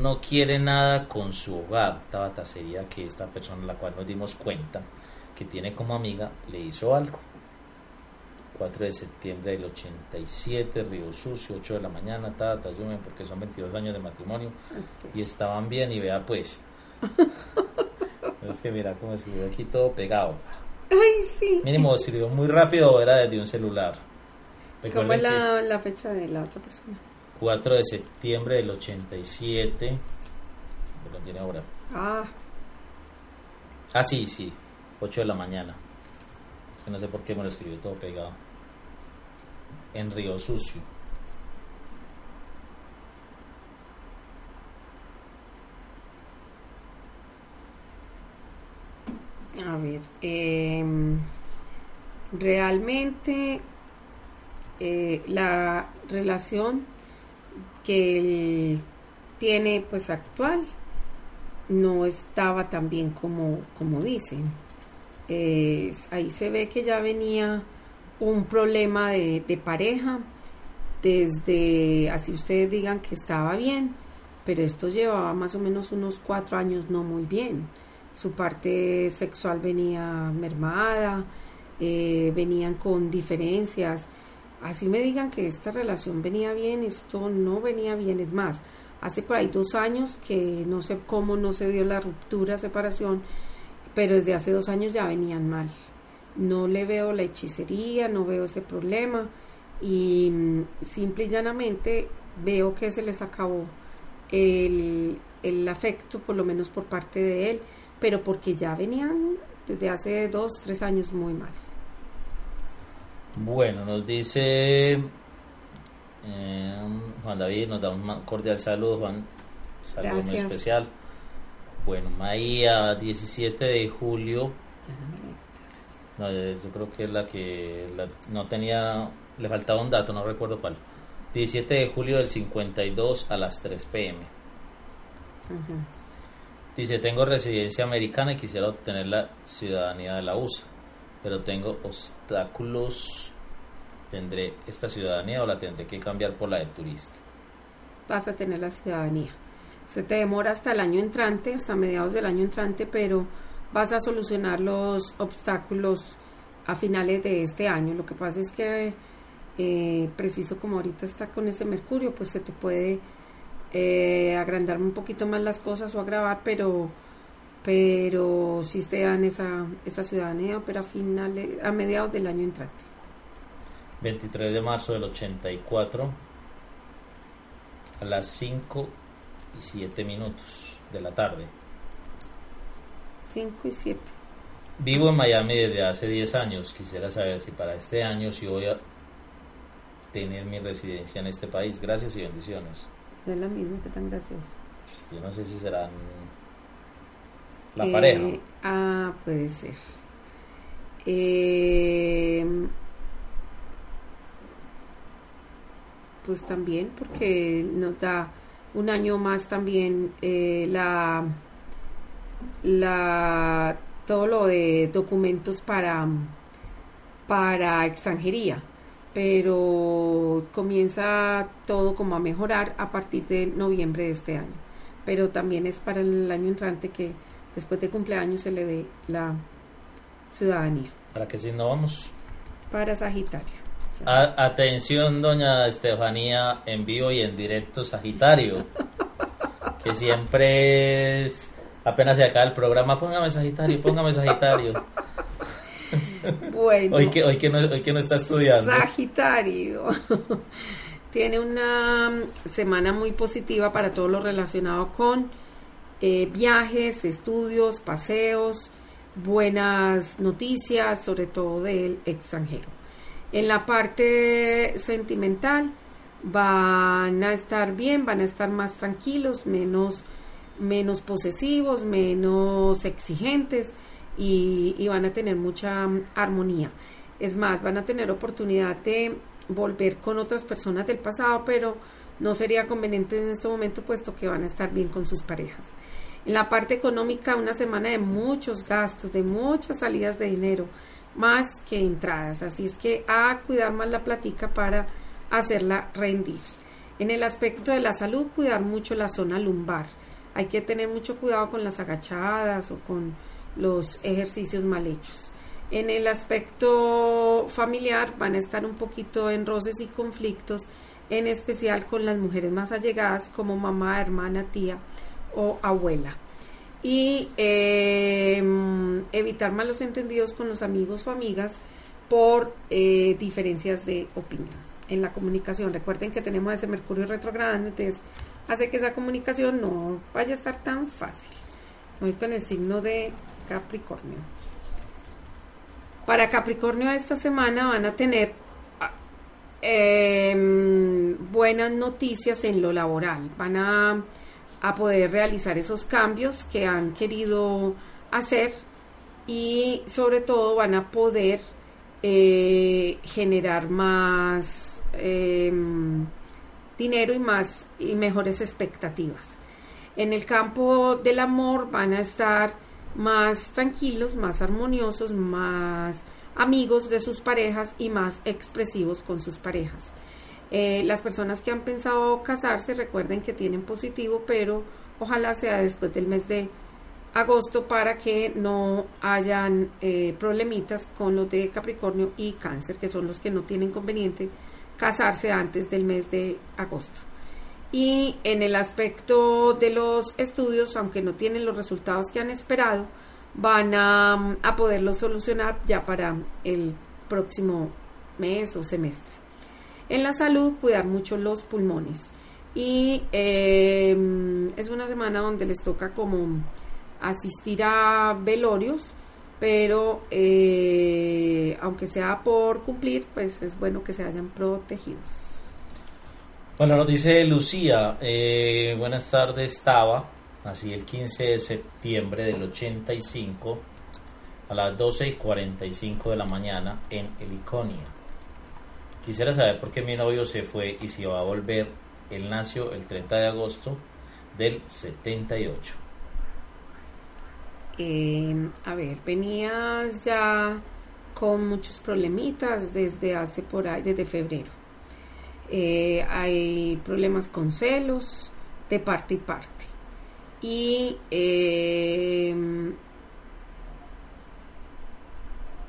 no quiere nada con su hogar. Tabata sería que esta persona, la cual nos dimos cuenta que tiene como amiga, le hizo algo. 4 de septiembre del 87, Río Sucio, 8 de la mañana, Tabata, ayúdenme porque son 22 años de matrimonio y estaban bien y vea pues. es que mira cómo escribió aquí todo pegado. Ay, sí. Mínimo escribió muy rápido o era desde un celular. ¿Cómo es la, la fecha de la otra persona? 4 de septiembre del 87. ¿Lo tiene ahora? Ah, Ah, sí, sí. 8 de la mañana. Es que no sé por qué me lo escribió todo pegado. En Río Sucio. A ver. em, realmente eh, la relación que él tiene pues actual no estaba tan bien como, como dicen. Ahí se ve que ya venía un problema de pareja desde, así ustedes digan que estaba bien, pero esto llevaba más o menos unos cuatro años no muy bien. Su parte sexual venía mermada, eh, venían con diferencias. Así me digan que esta relación venía bien, esto no venía bien. Es más, hace por ahí dos años que no sé cómo no se dio la ruptura, separación, pero desde hace dos años ya venían mal. No le veo la hechicería, no veo ese problema y mm, simple y llanamente veo que se les acabó el, el afecto, por lo menos por parte de él, pero porque ya venían desde hace dos, tres años muy mal. Bueno, nos dice eh, Juan David, nos da un cordial saludo, Juan. Saludo muy especial. Bueno, Maía, 17 de julio. No, eh, yo creo que es la que la- no tenía, le faltaba un dato, no recuerdo cuál. 17 de julio del 52 a las 3 pm. Ujú. Dice, tengo residencia americana y quisiera obtener la ciudadanía de la USA, pero tengo obstáculos. ¿Tendré esta ciudadanía o la tendré que cambiar por la de turista? Vas a tener la ciudadanía. Se te demora hasta el año entrante, hasta mediados del año entrante, pero vas a solucionar los obstáculos a finales de este año. Lo que pasa es que, eh, preciso como ahorita está con ese mercurio, pues se te puede eh, agrandar un poquito más las cosas o agravar, pero pero sí te dan esa, esa ciudadanía, pero a, finales, a mediados del año entrante. 23 de marzo del 84 a las 5 y 7 minutos de la tarde. 5 y 7. Vivo en Miami desde hace 10 años. Quisiera saber si para este año si voy a tener mi residencia en este país. Gracias y bendiciones. Es la misma que tan gracias. Pues, yo no sé si serán la pareja. Eh, ah, puede ser. Eh, pues también, porque nos da un año más también eh, la, la todo lo de documentos para para extranjería pero comienza todo como a mejorar a partir de noviembre de este año pero también es para el año entrante que después de cumpleaños se le dé la ciudadanía. ¿Para qué si no vamos? Para Sagitario. atención, doña Estefanía, en vivo y en directo Sagitario, que siempre es, apenas se acaba el programa, póngame Sagitario, póngame Sagitario. Bueno, hoy que, hoy que, no, hoy que no está estudiando. Sagitario. Tiene una semana muy positiva para todo lo relacionado con eh, viajes, estudios, paseos, buenas noticias, sobre todo del extranjero. En la parte sentimental van a estar bien, van a estar más tranquilos, menos, menos posesivos, menos exigentes y, van a tener mucha armonía. Es más, van a tener oportunidad de volver con otras personas del pasado, pero no sería conveniente en este momento puesto que van a estar bien con sus parejas. En la parte económica, una semana de muchos gastos, de muchas salidas de dinero, más que entradas. Así es que a cuidar más la platica para hacerla rendir. En el aspecto de la salud, cuidar mucho la zona lumbar. Hay que tener mucho cuidado con las agachadas o con los ejercicios mal hechos. En el aspecto familiar van a estar un poquito en roces y conflictos, en especial con las mujeres más allegadas como mamá, hermana, tía o abuela. Y em, evitar malos entendidos con los amigos o amigas por eh, diferencias de opinión en la comunicación. Recuerden que tenemos ese Mercurio retrogradando, entonces hace que esa comunicación no vaya a estar tan fácil. Hoy con el signo de Capricornio. Para Capricornio esta semana van a tener em, buenas noticias en lo laboral. Van a a poder realizar esos cambios que han querido hacer y sobre todo van a poder eh, generar más em, dinero y más y mejores expectativas. En el campo del amor van a estar más tranquilos, más armoniosos, más amigos de sus parejas y más expresivos con sus parejas. Eh, las personas que han pensado casarse recuerden que tienen positivo, pero ojalá sea después del mes de agosto para que no hayan eh, problemitas con los de Capricornio y Cáncer, que son los que no tienen conveniente casarse antes del mes de agosto. Y en el aspecto de los estudios, aunque no tienen los resultados que han esperado, van a, a poderlos solucionar ya para el próximo mes o semestre. En la salud, cuidar mucho los pulmones. Y em, es una semana donde les toca como asistir a velorios, pero eh, aunque sea por cumplir, pues es bueno que se hayan protegidos. Bueno, nos dice Lucía, eh, buenas tardes, estaba, así el 15 de septiembre del 85 a las 12 y 45 de la mañana en Heliconia. Quisiera saber por qué mi novio se fue y si va a volver. Él nació el 30 de agosto del 78. Eh, a ver, venías ya con muchos problemitas desde hace por ahí, desde febrero. Eh, hay problemas con celos de parte y parte. Y eh,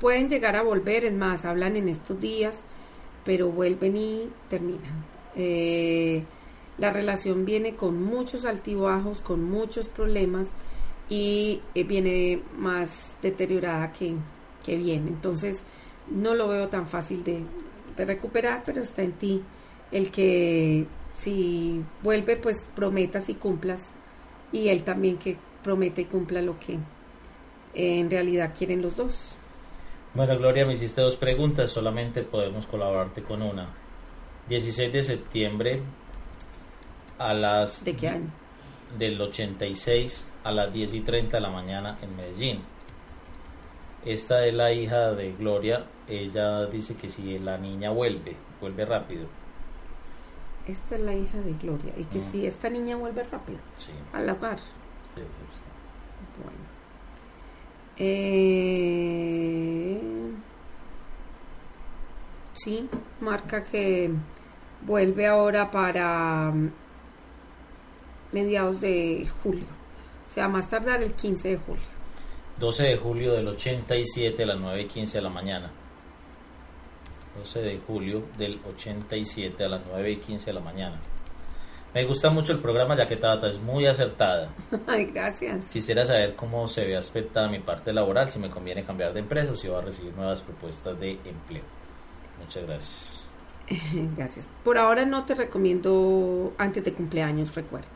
pueden llegar a volver, es más, hablan en estos días pero vuelven y terminan. Eh, la relación viene con muchos altibajos, con muchos problemas y eh, viene más deteriorada que, que bien. Entonces no lo veo tan fácil de, de recuperar, pero está en ti el que si vuelve, pues prometas y cumplas. Y él también que prometa y cumpla lo que en realidad quieren los dos. Bueno, Gloria, me hiciste dos preguntas, solamente podemos colaborarte con una. 16 de septiembre a las... ¿De qué año? Del 86 a las 10 y 30 de la mañana en Medellín. Esta es la hija de Gloria. Ella dice que si la niña vuelve, vuelve rápido. Esta es la hija de Gloria. Y que si esta niña vuelve rápido Sí, al hogar. sí, sí, sí. Bueno. Eh, sí, marca que vuelve ahora para mm, mediados de julio. O sea, más tardar el 15 de julio. 12 de julio del 87 a las 9 y 15 de la mañana. 12 de julio del 87 a las 9 y 15 de la mañana. Me gusta mucho el programa ya que Tata es muy acertada. Ay, gracias. Quisiera saber cómo se ve aspectada mi parte laboral, si me conviene cambiar de empresa o si voy a recibir nuevas propuestas de empleo. Muchas gracias. Gracias. Por ahora no te recomiendo antes de cumpleaños, recuerda.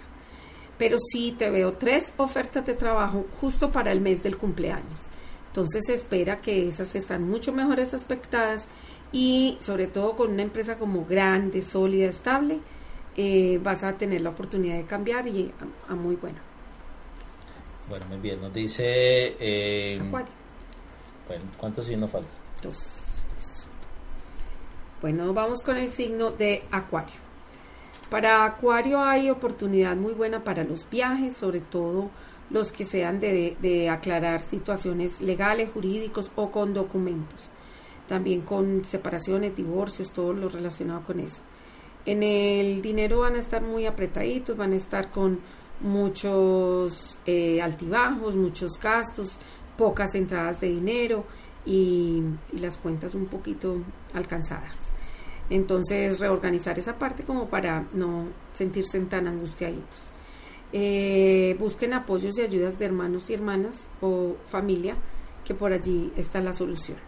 Pero sí te veo tres ofertas de trabajo justo para el mes del cumpleaños. Entonces espera que esas están mucho mejores aspectadas y sobre todo con una empresa como grande, sólida, estable, eh, vas a tener la oportunidad de cambiar y a, a muy buena. Bueno, muy bien. Nos dice... eh, Acuario. bueno, ¿cuántos signos faltan? Dos. Bueno, vamos con el signo de Acuario. Para Acuario hay oportunidad muy buena para los viajes, sobre todo los que sean de, de aclarar situaciones legales, jurídicos o con documentos. También con separaciones, divorcios, todo lo relacionado con eso. En el dinero van a estar muy apretaditos, van a estar con muchos eh, altibajos, muchos gastos, pocas entradas de dinero y, las cuentas un poquito alcanzadas. Entonces, reorganizar esa parte como para no sentirse tan angustiaditos. Eh, busquen apoyos y ayudas de hermanos y hermanas o familia, que por allí está la solución.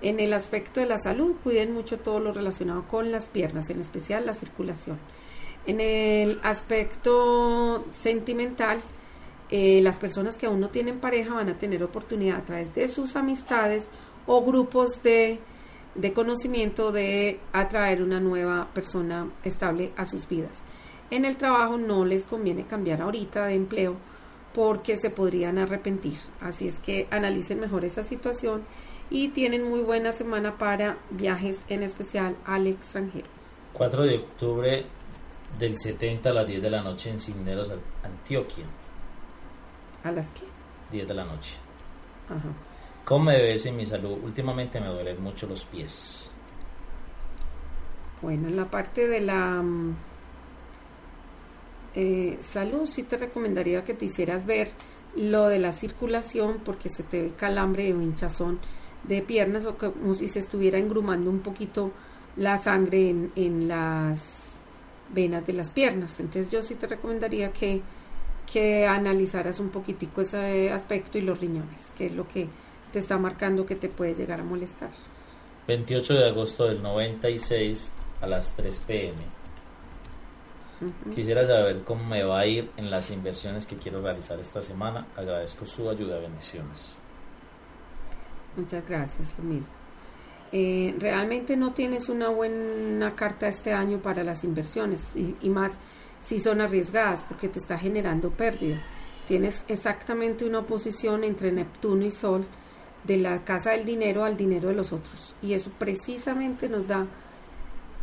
En el aspecto de la salud, cuiden mucho todo lo relacionado con las piernas, en especial la circulación. En el aspecto sentimental, eh, las personas que aún no tienen pareja van a tener oportunidad a través de sus amistades o grupos de, de conocimiento de atraer una nueva persona estable a sus vidas. En el trabajo no les conviene cambiar ahorita de empleo porque se podrían arrepentir. Así es que analicen mejor esa situación y tienen muy buena semana para viajes, en especial al extranjero. 4 de octubre del 70 a las 10 de la noche en Cisneros, Antioquia. ¿A las qué? 10 de la noche. Ajá. ¿Cómo me ves en mi salud? Últimamente me duelen mucho los pies. Bueno, en la parte de la mm, eh, salud sí te recomendaría que te hicieras ver lo de la circulación porque se te ve calambre o hinchazón de piernas o como si se estuviera engrumando un poquito la sangre en, en las venas de las piernas. Entonces yo sí te recomendaría que, que analizaras un poquitico ese aspecto y los riñones, que es lo que te está marcando que te puede llegar a molestar. 28 de agosto del 96 a las 3 pm. Ujú. Quisiera saber cómo me va a ir en las inversiones que quiero realizar esta semana. Agradezco su ayuda. Bendiciones. Muchas gracias, lo mismo. Eh, realmente no tienes una buena carta este año para las inversiones y, y más si son arriesgadas porque te está generando pérdida. Tienes exactamente una oposición entre Neptuno y Sol de la casa del dinero al dinero de los otros y eso precisamente nos da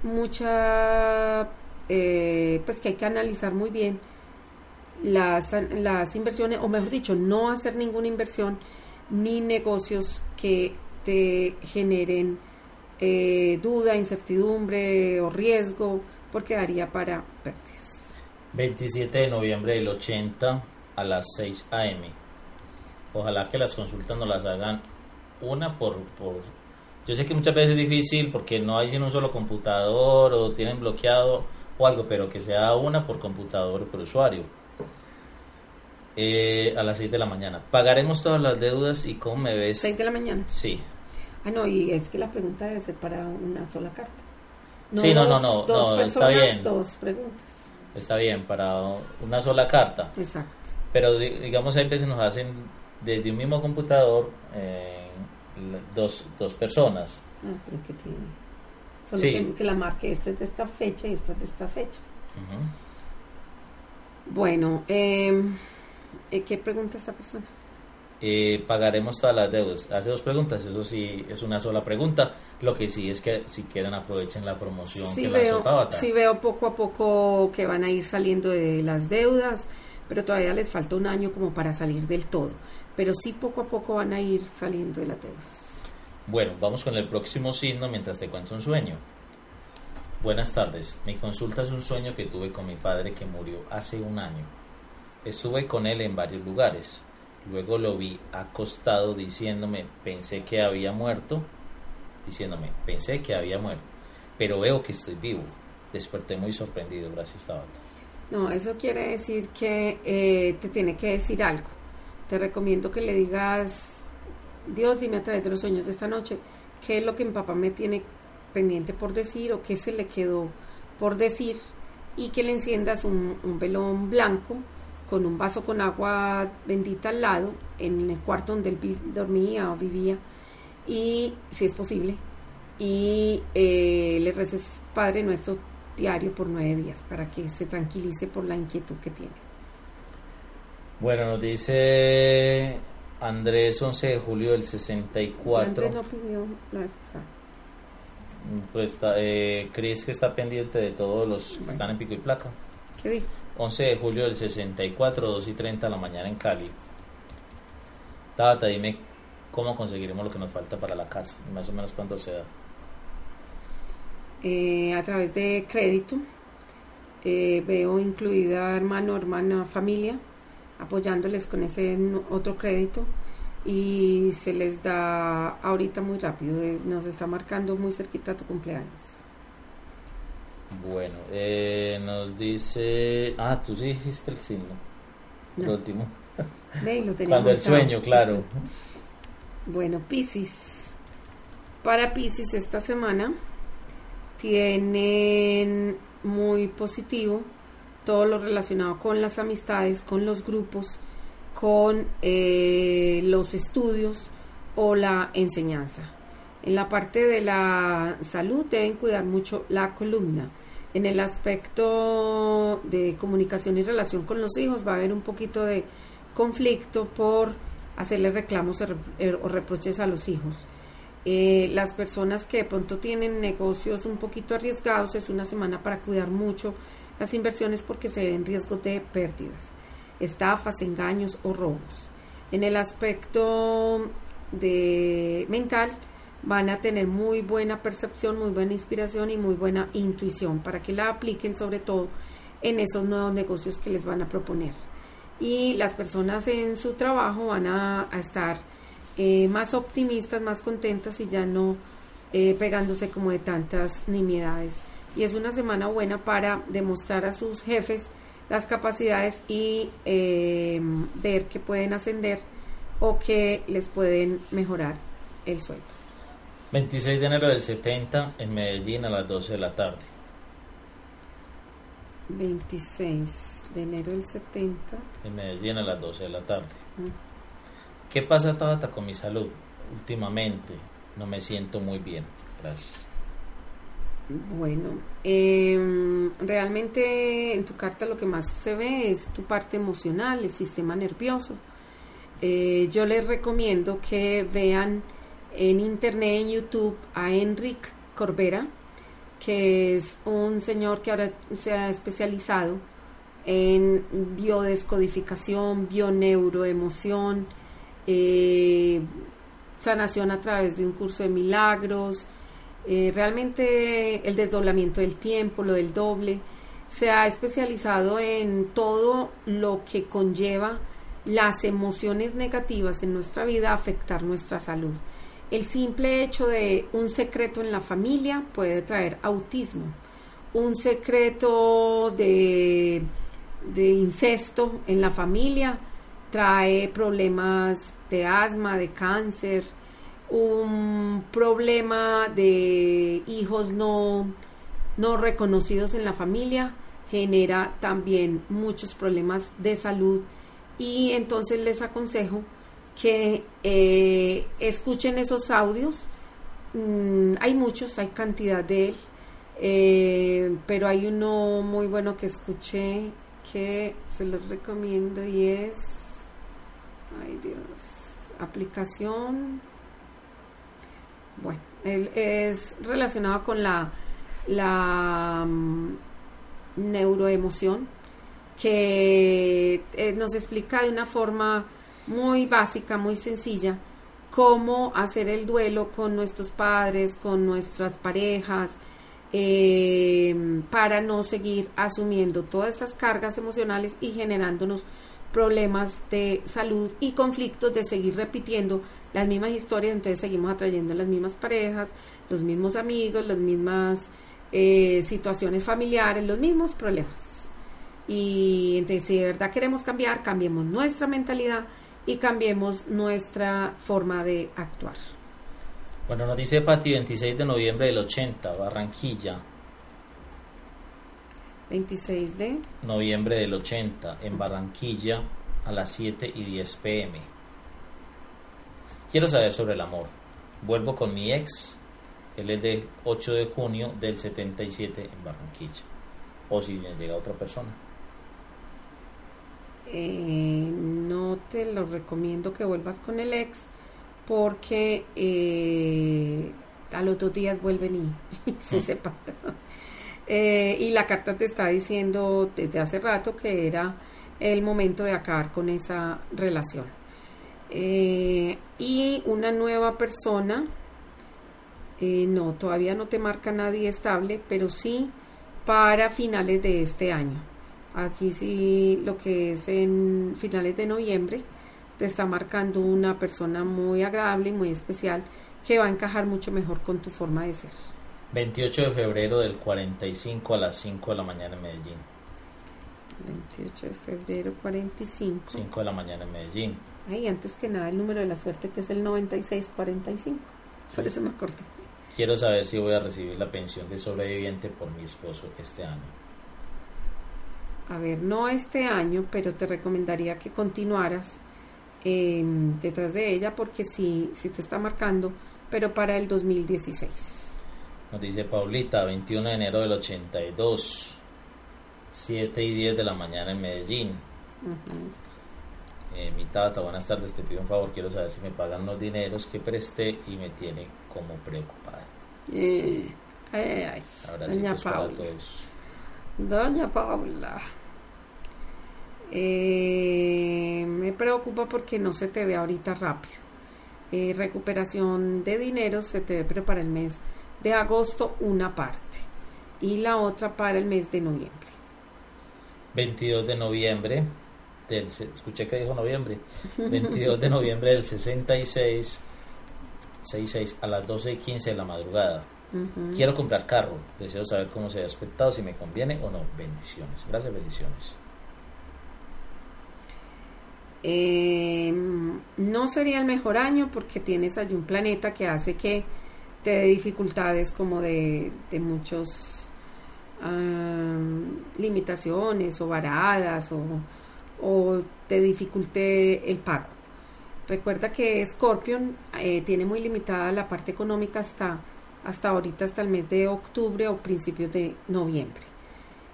mucha eh, pues que hay que analizar muy bien las, las inversiones o mejor dicho no hacer ninguna inversión ni negocios que te generen eh, duda, incertidumbre o riesgo, porque daría para pérdidas. 27 de noviembre del 80 a las 6 am. Ojalá que las consultas no las hagan una por, por... Yo sé que muchas veces es difícil porque no hay sino un solo computador o tienen bloqueado o algo, pero que sea una por computador por usuario. 29 de noviembre del 80 a las 6 am. Ojalá que las consultas no las hagan una por, por... Yo sé que muchas veces es difícil porque no hay sino un solo computador o tienen bloqueado o algo, pero que sea una por computador o por usuario. 29 de noviembre del 80 a las 6 am. Ojalá que las consultas no las hagan una por computador o por usuario. Eh, a las 6 de la mañana. ¿Pagaremos todas las deudas y cómo me ves? 6 de la mañana. Sí. Ah, no, y es que la pregunta debe ser para una sola carta. Sí, no, no, dos- no, Dos no, está personas, bien. dos preguntas. Está bien, para una sola carta. Exacto. Pero di- digamos, hay veces nos hacen desde un mismo computador eh, dos, dos personas. Ah, pero que tiene. Solo Sí. que, que la marque, esta es de esta fecha y esta es de esta fecha. Bueno, eh, eh, ¿qué pregunta esta persona? Eh, pagaremos todas las deudas. Hace dos preguntas, eso sí es una sola pregunta. Lo que sí es que si quieren aprovechen la promoción Sí que veo, lanzó sí veo poco a poco que van a ir saliendo de las deudas, pero todavía les falta un año como para salir del todo. Pero sí poco a poco van a ir saliendo de las deudas. Bueno, vamos con el próximo signo mientras te cuento un sueño. Buenas tardes. Mi consulta es un sueño que tuve con mi padre que murió hace un año. Estuve con él en varios lugares. Luego lo vi acostado diciéndome, pensé que había muerto. Diciéndome, pensé que había muerto. Pero veo que estoy vivo. Desperté muy sorprendido. Gracias, Tabata. No, eso quiere decir que eh, te tiene que decir algo. Te recomiendo que le digas, Dios, dime a través de los sueños de esta noche, qué es lo que mi papá me tiene pendiente por decir o qué se le quedó por decir y que le enciendas un, velón blanco con un vaso con agua bendita al lado en el cuarto donde él dormía o vivía y si es posible y eh, le reces Padre Nuestro diario por nueve días para que se tranquilice por la inquietud que tiene. Bueno, nos dice Andrés 11 de julio del 64. Andrés no pidió la. Pues está, eh, Cris que está pendiente de todos los que Bueno. están en pico y placa. ¿Qué dijo? 11 de julio del 64, 2 y 30 de la mañana en Cali. Tata, dime cómo conseguiremos lo que nos falta para la casa. Más o menos cuánto se da. Eh, a través de crédito eh, veo incluida hermano, hermana, familia apoyándoles con ese otro crédito y se les da ahorita muy rápido, eh, nos está marcando muy cerquita tu cumpleaños. Bueno, eh, nos dice. Ah, tú sí hiciste el signo. El último. Ve, lo Cuando el sueño, claro. Bueno, Piscis. Para Piscis esta semana tienen muy positivo todo lo relacionado con las amistades, con los grupos, con eh, los estudios o la enseñanza. En la parte de la salud deben cuidar mucho la columna. En el aspecto de comunicación y relación con los hijos va a haber un poquito de conflicto por hacerle reclamos o eh, reproches a los hijos. Eh, las personas que de pronto tienen negocios un poquito arriesgados es una semana para cuidar mucho las inversiones porque se ven riesgos de pérdidas, estafas, engaños o robos. En el aspecto de mental van a tener muy buena percepción, muy buena inspiración y muy buena intuición para que la apliquen sobre todo en esos nuevos negocios que les van a proponer. Y las personas en su trabajo van a, a estar eh, más optimistas, más contentas y ya no eh, pegándose como de tantas nimiedades. Y es una semana buena para demostrar a sus jefes las capacidades y eh, ver que pueden ascender o que les pueden mejorar el sueldo. 26 de enero del 70 en Medellín a las 12 de la tarde. 26 de enero del 70. En Medellín a las 12 de la tarde. Mm. ¿Qué pasa, Tabata, con mi salud? Últimamente no me siento muy bien. Gracias. Bueno, em, realmente en tu carta lo que más se ve es tu parte emocional, el sistema nervioso. Eh, yo les recomiendo que vean en internet, en YouTube, a Enric Corbera, que es un señor que ahora se ha especializado en biodescodificación, bioneuroemoción, eh, sanación a través de un curso de milagros, eh, realmente el desdoblamiento del tiempo, lo del doble, se ha especializado en todo lo que conlleva las emociones negativas en nuestra vida afectar nuestra salud. El simple hecho de un secreto en la familia puede traer autismo. Un secreto de incesto en la familia trae problemas de asma, de cáncer, un problema de hijos no, no reconocidos en la familia, genera también muchos problemas de salud y entonces les aconsejo que eh, escuchen esos audios. Mm, hay muchos, hay cantidad de él, eh, pero hay uno muy bueno que escuché que se los recomiendo y es, ay Dios, aplicación. Bueno, él es relacionado con la, la mm, neuroemoción que eh, nos explica de una forma muy básica, muy sencilla, cómo hacer el duelo con nuestros padres, con nuestras parejas, eh, para no seguir asumiendo todas esas cargas emocionales y generándonos problemas de salud y conflictos de seguir repitiendo las mismas historias, entonces seguimos atrayendo las mismas parejas, los mismos amigos, las mismas eh, situaciones familiares, los mismos problemas. Y entonces, si de verdad queremos cambiar, cambiemos nuestra mentalidad y cambiemos nuestra forma de actuar. Bueno, nos dice Pati, 26 de noviembre del 80, Barranquilla. 26 de noviembre del 80, en Barranquilla, a las 7 y 10 pm. Quiero saber sobre el amor. Vuelvo con mi ex. Él es de 8 de junio del 77 en Barranquilla. O si me llega otra persona. Eh, no te lo recomiendo que vuelvas con el ex porque eh, a los dos días vuelven y, se separan. Eh, y la carta te está diciendo desde hace rato que era el momento de acabar con esa relación. Y una nueva persona, no, todavía no te marca nadie estable, pero sí para finales de este año. Aquí sí, lo que es en finales de noviembre, te está marcando una persona muy agradable y muy especial que va a encajar mucho mejor con tu forma de ser. 28 de febrero del 45 a las 5 de la mañana en Medellín. 28 de febrero 45. 5 de la mañana en Medellín. Ay, antes que nada el número de la suerte que es el 9645. Sí. Por eso me acordé. Quiero saber si voy a recibir la pensión de sobreviviente por mi esposo este año a ver, no este año, pero te recomendaría que continuaras em, detrás de ella porque sí, sí te está marcando, pero para el 2016. Nos dice Paulita, 21 de enero del 82, 7 y 10 de la mañana en Medellín. Eh, mi tata, buenas tardes, te pido un favor, quiero saber si me pagan los dineros que presté y me tiene como preocupada. Eh, ay, ay, Doña Paula. Doña Paula. Eh, me preocupa porque no se te ve ahorita rápido. Eh, recuperación de dinero se te ve pero para el mes de agosto una parte y la otra para el mes de noviembre. 22 de noviembre del escuché que dijo noviembre 22 de noviembre del 66 66 a las 12 y 15 de la madrugada. Quiero comprar carro deseo saber cómo se ha aspectado si me conviene o no. Bendiciones gracias bendiciones. Eh, no sería el mejor año porque tienes allí un planeta que hace que te dé dificultades como de, de muchos limitaciones o varadas o, o, te dificulte el pago. Recuerda que Scorpion eh, tiene muy limitada la parte económica hasta, hasta ahorita, hasta el mes de octubre o principios de noviembre.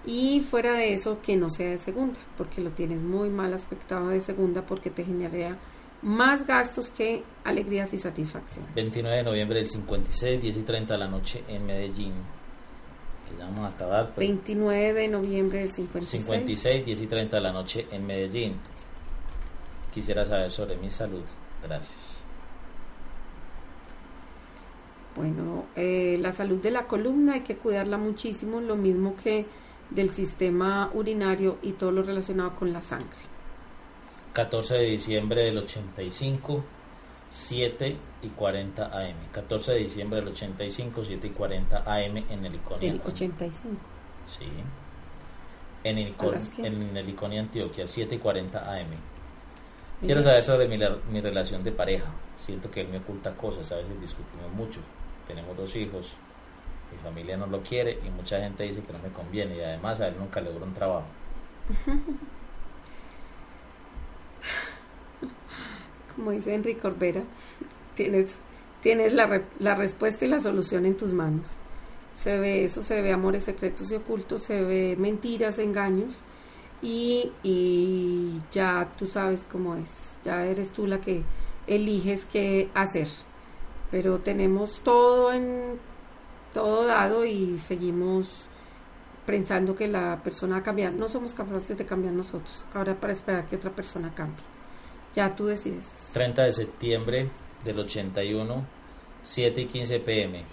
Y fuera de eso, que no sea de segunda, porque lo tienes muy mal aspectado de segunda porque te genera más gastos que alegrías y satisfacciones. 29 de noviembre del 56, 10 y 30 de la noche en Medellín. Que ya vamos a acabar. 29 de noviembre del 56. 56, 10 y 30 de la noche en Medellín. Quisiera saber sobre mi salud. Gracias. Bueno, eh, la salud de la columna hay que cuidarla muchísimo, lo mismo que del sistema urinario y todo lo relacionado con la sangre. 14 de diciembre del 85, 7 y 40 AM. 14 de diciembre del 85, 7 y 40 AM en el Iconia. Del 85. Sí. En el, en el Iconia Antioquia, 7 y 40 AM. Quiero saber sobre mi, la- mi relación de pareja. Siento que él me oculta cosas, a veces discutimos mucho. Tenemos dos hijos, mi familia no lo quiere y mucha gente dice que no me conviene y además a él nunca logró un trabajo. Como dice Enrique Corbera, tienes, tienes la, re- la respuesta y la solución en tus manos. Se ve eso, se ve amores secretos y ocultos, se ve mentiras, engaños y, y ya tú sabes cómo es, ya eres tú la que eliges qué hacer. Pero tenemos todo en todo dado y seguimos pensando que la persona va a cambiar. No somos capaces de cambiar nosotros. Ahora para esperar que otra persona cambie. Ya tú decides. 30 de septiembre del 81, 7 y 15 pm.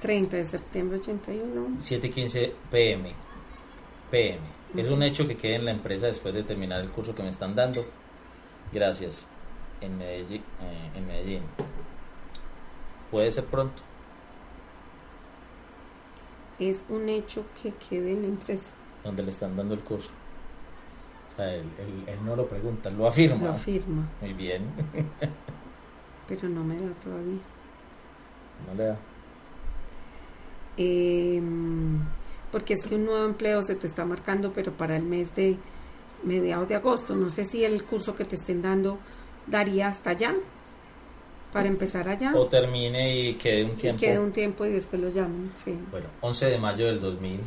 30 de septiembre 81. 7 y 15 pm. PM. Es un hecho que quede en la empresa después de terminar el curso que me están dando. Gracias. En Medellín. eh, en Medellín. Puede ser pronto. Es un hecho que quede en la empresa. Donde le están dando el curso. O sea, él, él- él no lo pregunta, lo afirma. Lo afirma, Muy bien. pero no me da todavía. No le da. Eh, porque es que un nuevo empleo se te está marcando, pero para el mes de mediados de agosto. No sé si el curso que te estén dando daría hasta allá, para empezar allá. O termine y quede un Y tiempo. quede un tiempo y después lo llamen. Sí. Bueno, 11 de mayo del 2000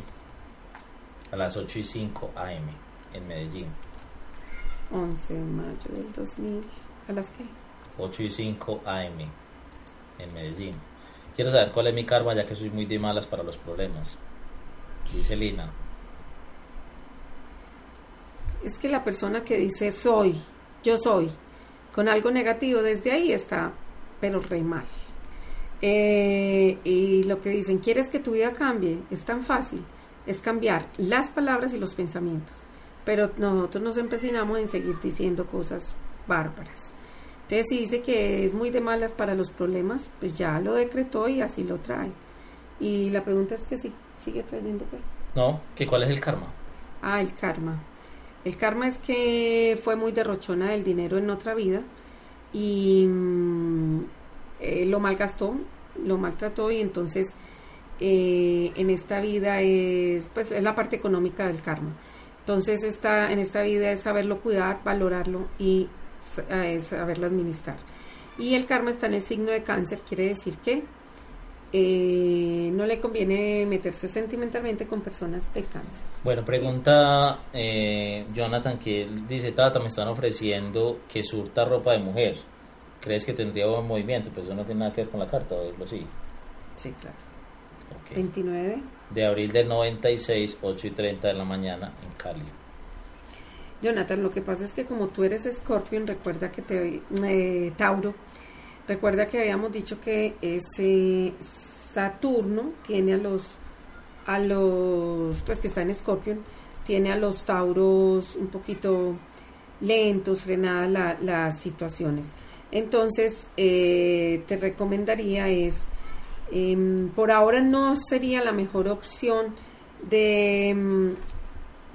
a las 8 y 5 am en Medellín. 11 de mayo del 2000. ¿A las qué? 8 y 5 am en Medellín. Quiero saber cuál es mi karma ya que soy muy de malas para los problemas. Dice Lina. Es que la persona que dice soy, yo soy, con algo negativo, desde ahí está, pero re mal. Eh, y lo que dicen, ¿quieres que tu vida cambie? Es tan fácil, es cambiar las palabras y los pensamientos. Pero nosotros nos empecinamos en seguir diciendo cosas bárbaras. Entonces, si dice que es muy de malas para los problemas, pues ya lo decretó y así lo trae. Y la pregunta es que si sigue trayendo. No, que cuál es el karma. Ah, el karma. El karma es que fue muy derrochona del dinero en otra vida y mm, eh, lo malgastó, lo maltrató y entonces eh, en esta vida es, pues, es la parte económica del karma. Entonces esta, en esta vida es saberlo cuidar, valorarlo y saberlo administrar. Y el karma está en el signo de cáncer, quiere decir que eh, no le conviene meterse sentimentalmente con personas de cáncer. Bueno, pregunta eh, Jonathan que él dice, Tata, me están ofreciendo que surta ropa de mujer. ¿Crees que tendría buen movimiento? Pues eso no tiene nada que ver con la carta, o lo sí. Sí, claro. Ok. 29. De abril del 96, 8 y 30 de la mañana en Cali. Jonathan, lo que pasa es que como tú eres Scorpion, recuerda que te eh, Tauro, recuerda que habíamos dicho que ese Saturno tiene a los a los pues que está en Scorpion, tiene a los Tauros un poquito lentos, frenadas la- las situaciones. Entonces, eh, te recomendaría es, em, por ahora no sería la mejor opción de, em,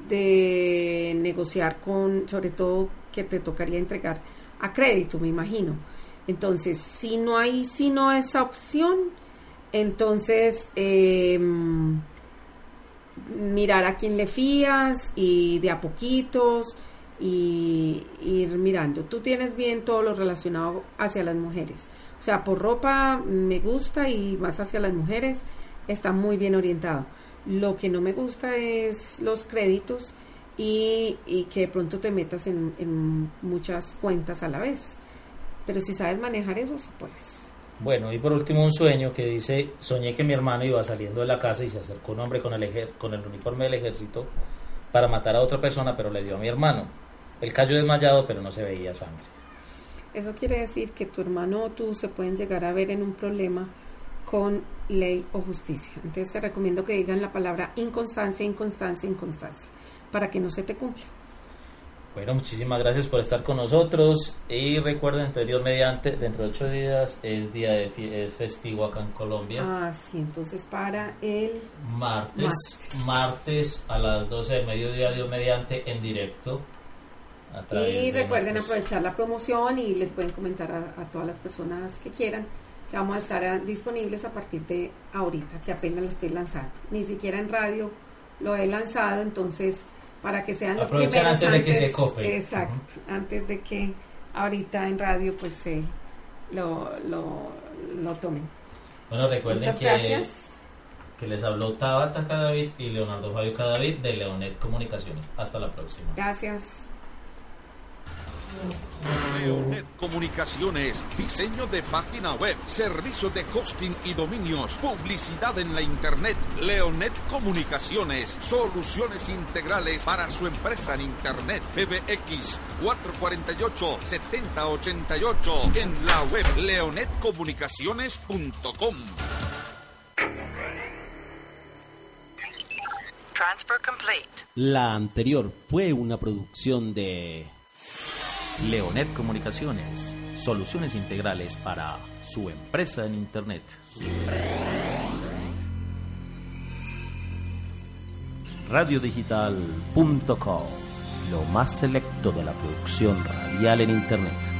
de negociar con, sobre todo que te tocaría entregar a crédito, me imagino. Entonces, si no hay, si no esa opción, entonces em, mirar a quién le fías y de a poquitos y ir mirando. Tú tienes bien todo lo relacionado hacia las mujeres. O sea, por ropa me gusta y más hacia las mujeres está muy bien orientado. Lo que no me gusta es los créditos y, y que de pronto te metas en, en muchas cuentas a la vez. Pero si sabes manejar eso, sí puedes. Bueno, y por último un sueño que dice, soñé que mi hermano iba saliendo de la casa y se acercó un hombre con el, ejer- con el uniforme del ejército para matar a otra persona, pero le dio a mi hermano. Él cayó desmayado, pero no se veía sangre. Eso quiere decir que tu hermano o tú se pueden llegar a ver en un problema con ley o justicia. Entonces te recomiendo que digan la palabra inconstancia, inconstancia, inconstancia, para que no se te cumpla. Bueno, muchísimas gracias por estar con nosotros y recuerden, entre Dios mediante, dentro de ocho días es día de es festivo acá en Colombia. Ah, sí, entonces para el... Martes, martes a las 12 del mediodía, Dios mediante, en directo y recuerden aprovechar la promoción y les pueden comentar a, todas las personas que quieran que vamos a estar disponibles a partir de ahorita, que apenas lo estoy lanzando. Ni siquiera en radio lo he lanzado, entonces para que sean los primeros antes, de que se cope. Exacto, antes de que ahorita en radio pues se lo, lo, tomen. Bueno, recuerden que, que les habló Tabata Cadavid y Leonardo Fabio Cadavid de Leonet Comunicaciones. Hasta la próxima. Gracias. Leonet Comunicaciones, diseño de página web, servicio de hosting y dominios, publicidad en la internet. Leonet Comunicaciones, soluciones integrales para su empresa en internet. PBX 448-7088 en la web leonetcomunicaciones.com. Transfer complete. La anterior fue una producción de Leonet Comunicaciones, soluciones integrales para su empresa en Internet. Radiodigital.com, lo más selecto de la producción radial en Internet.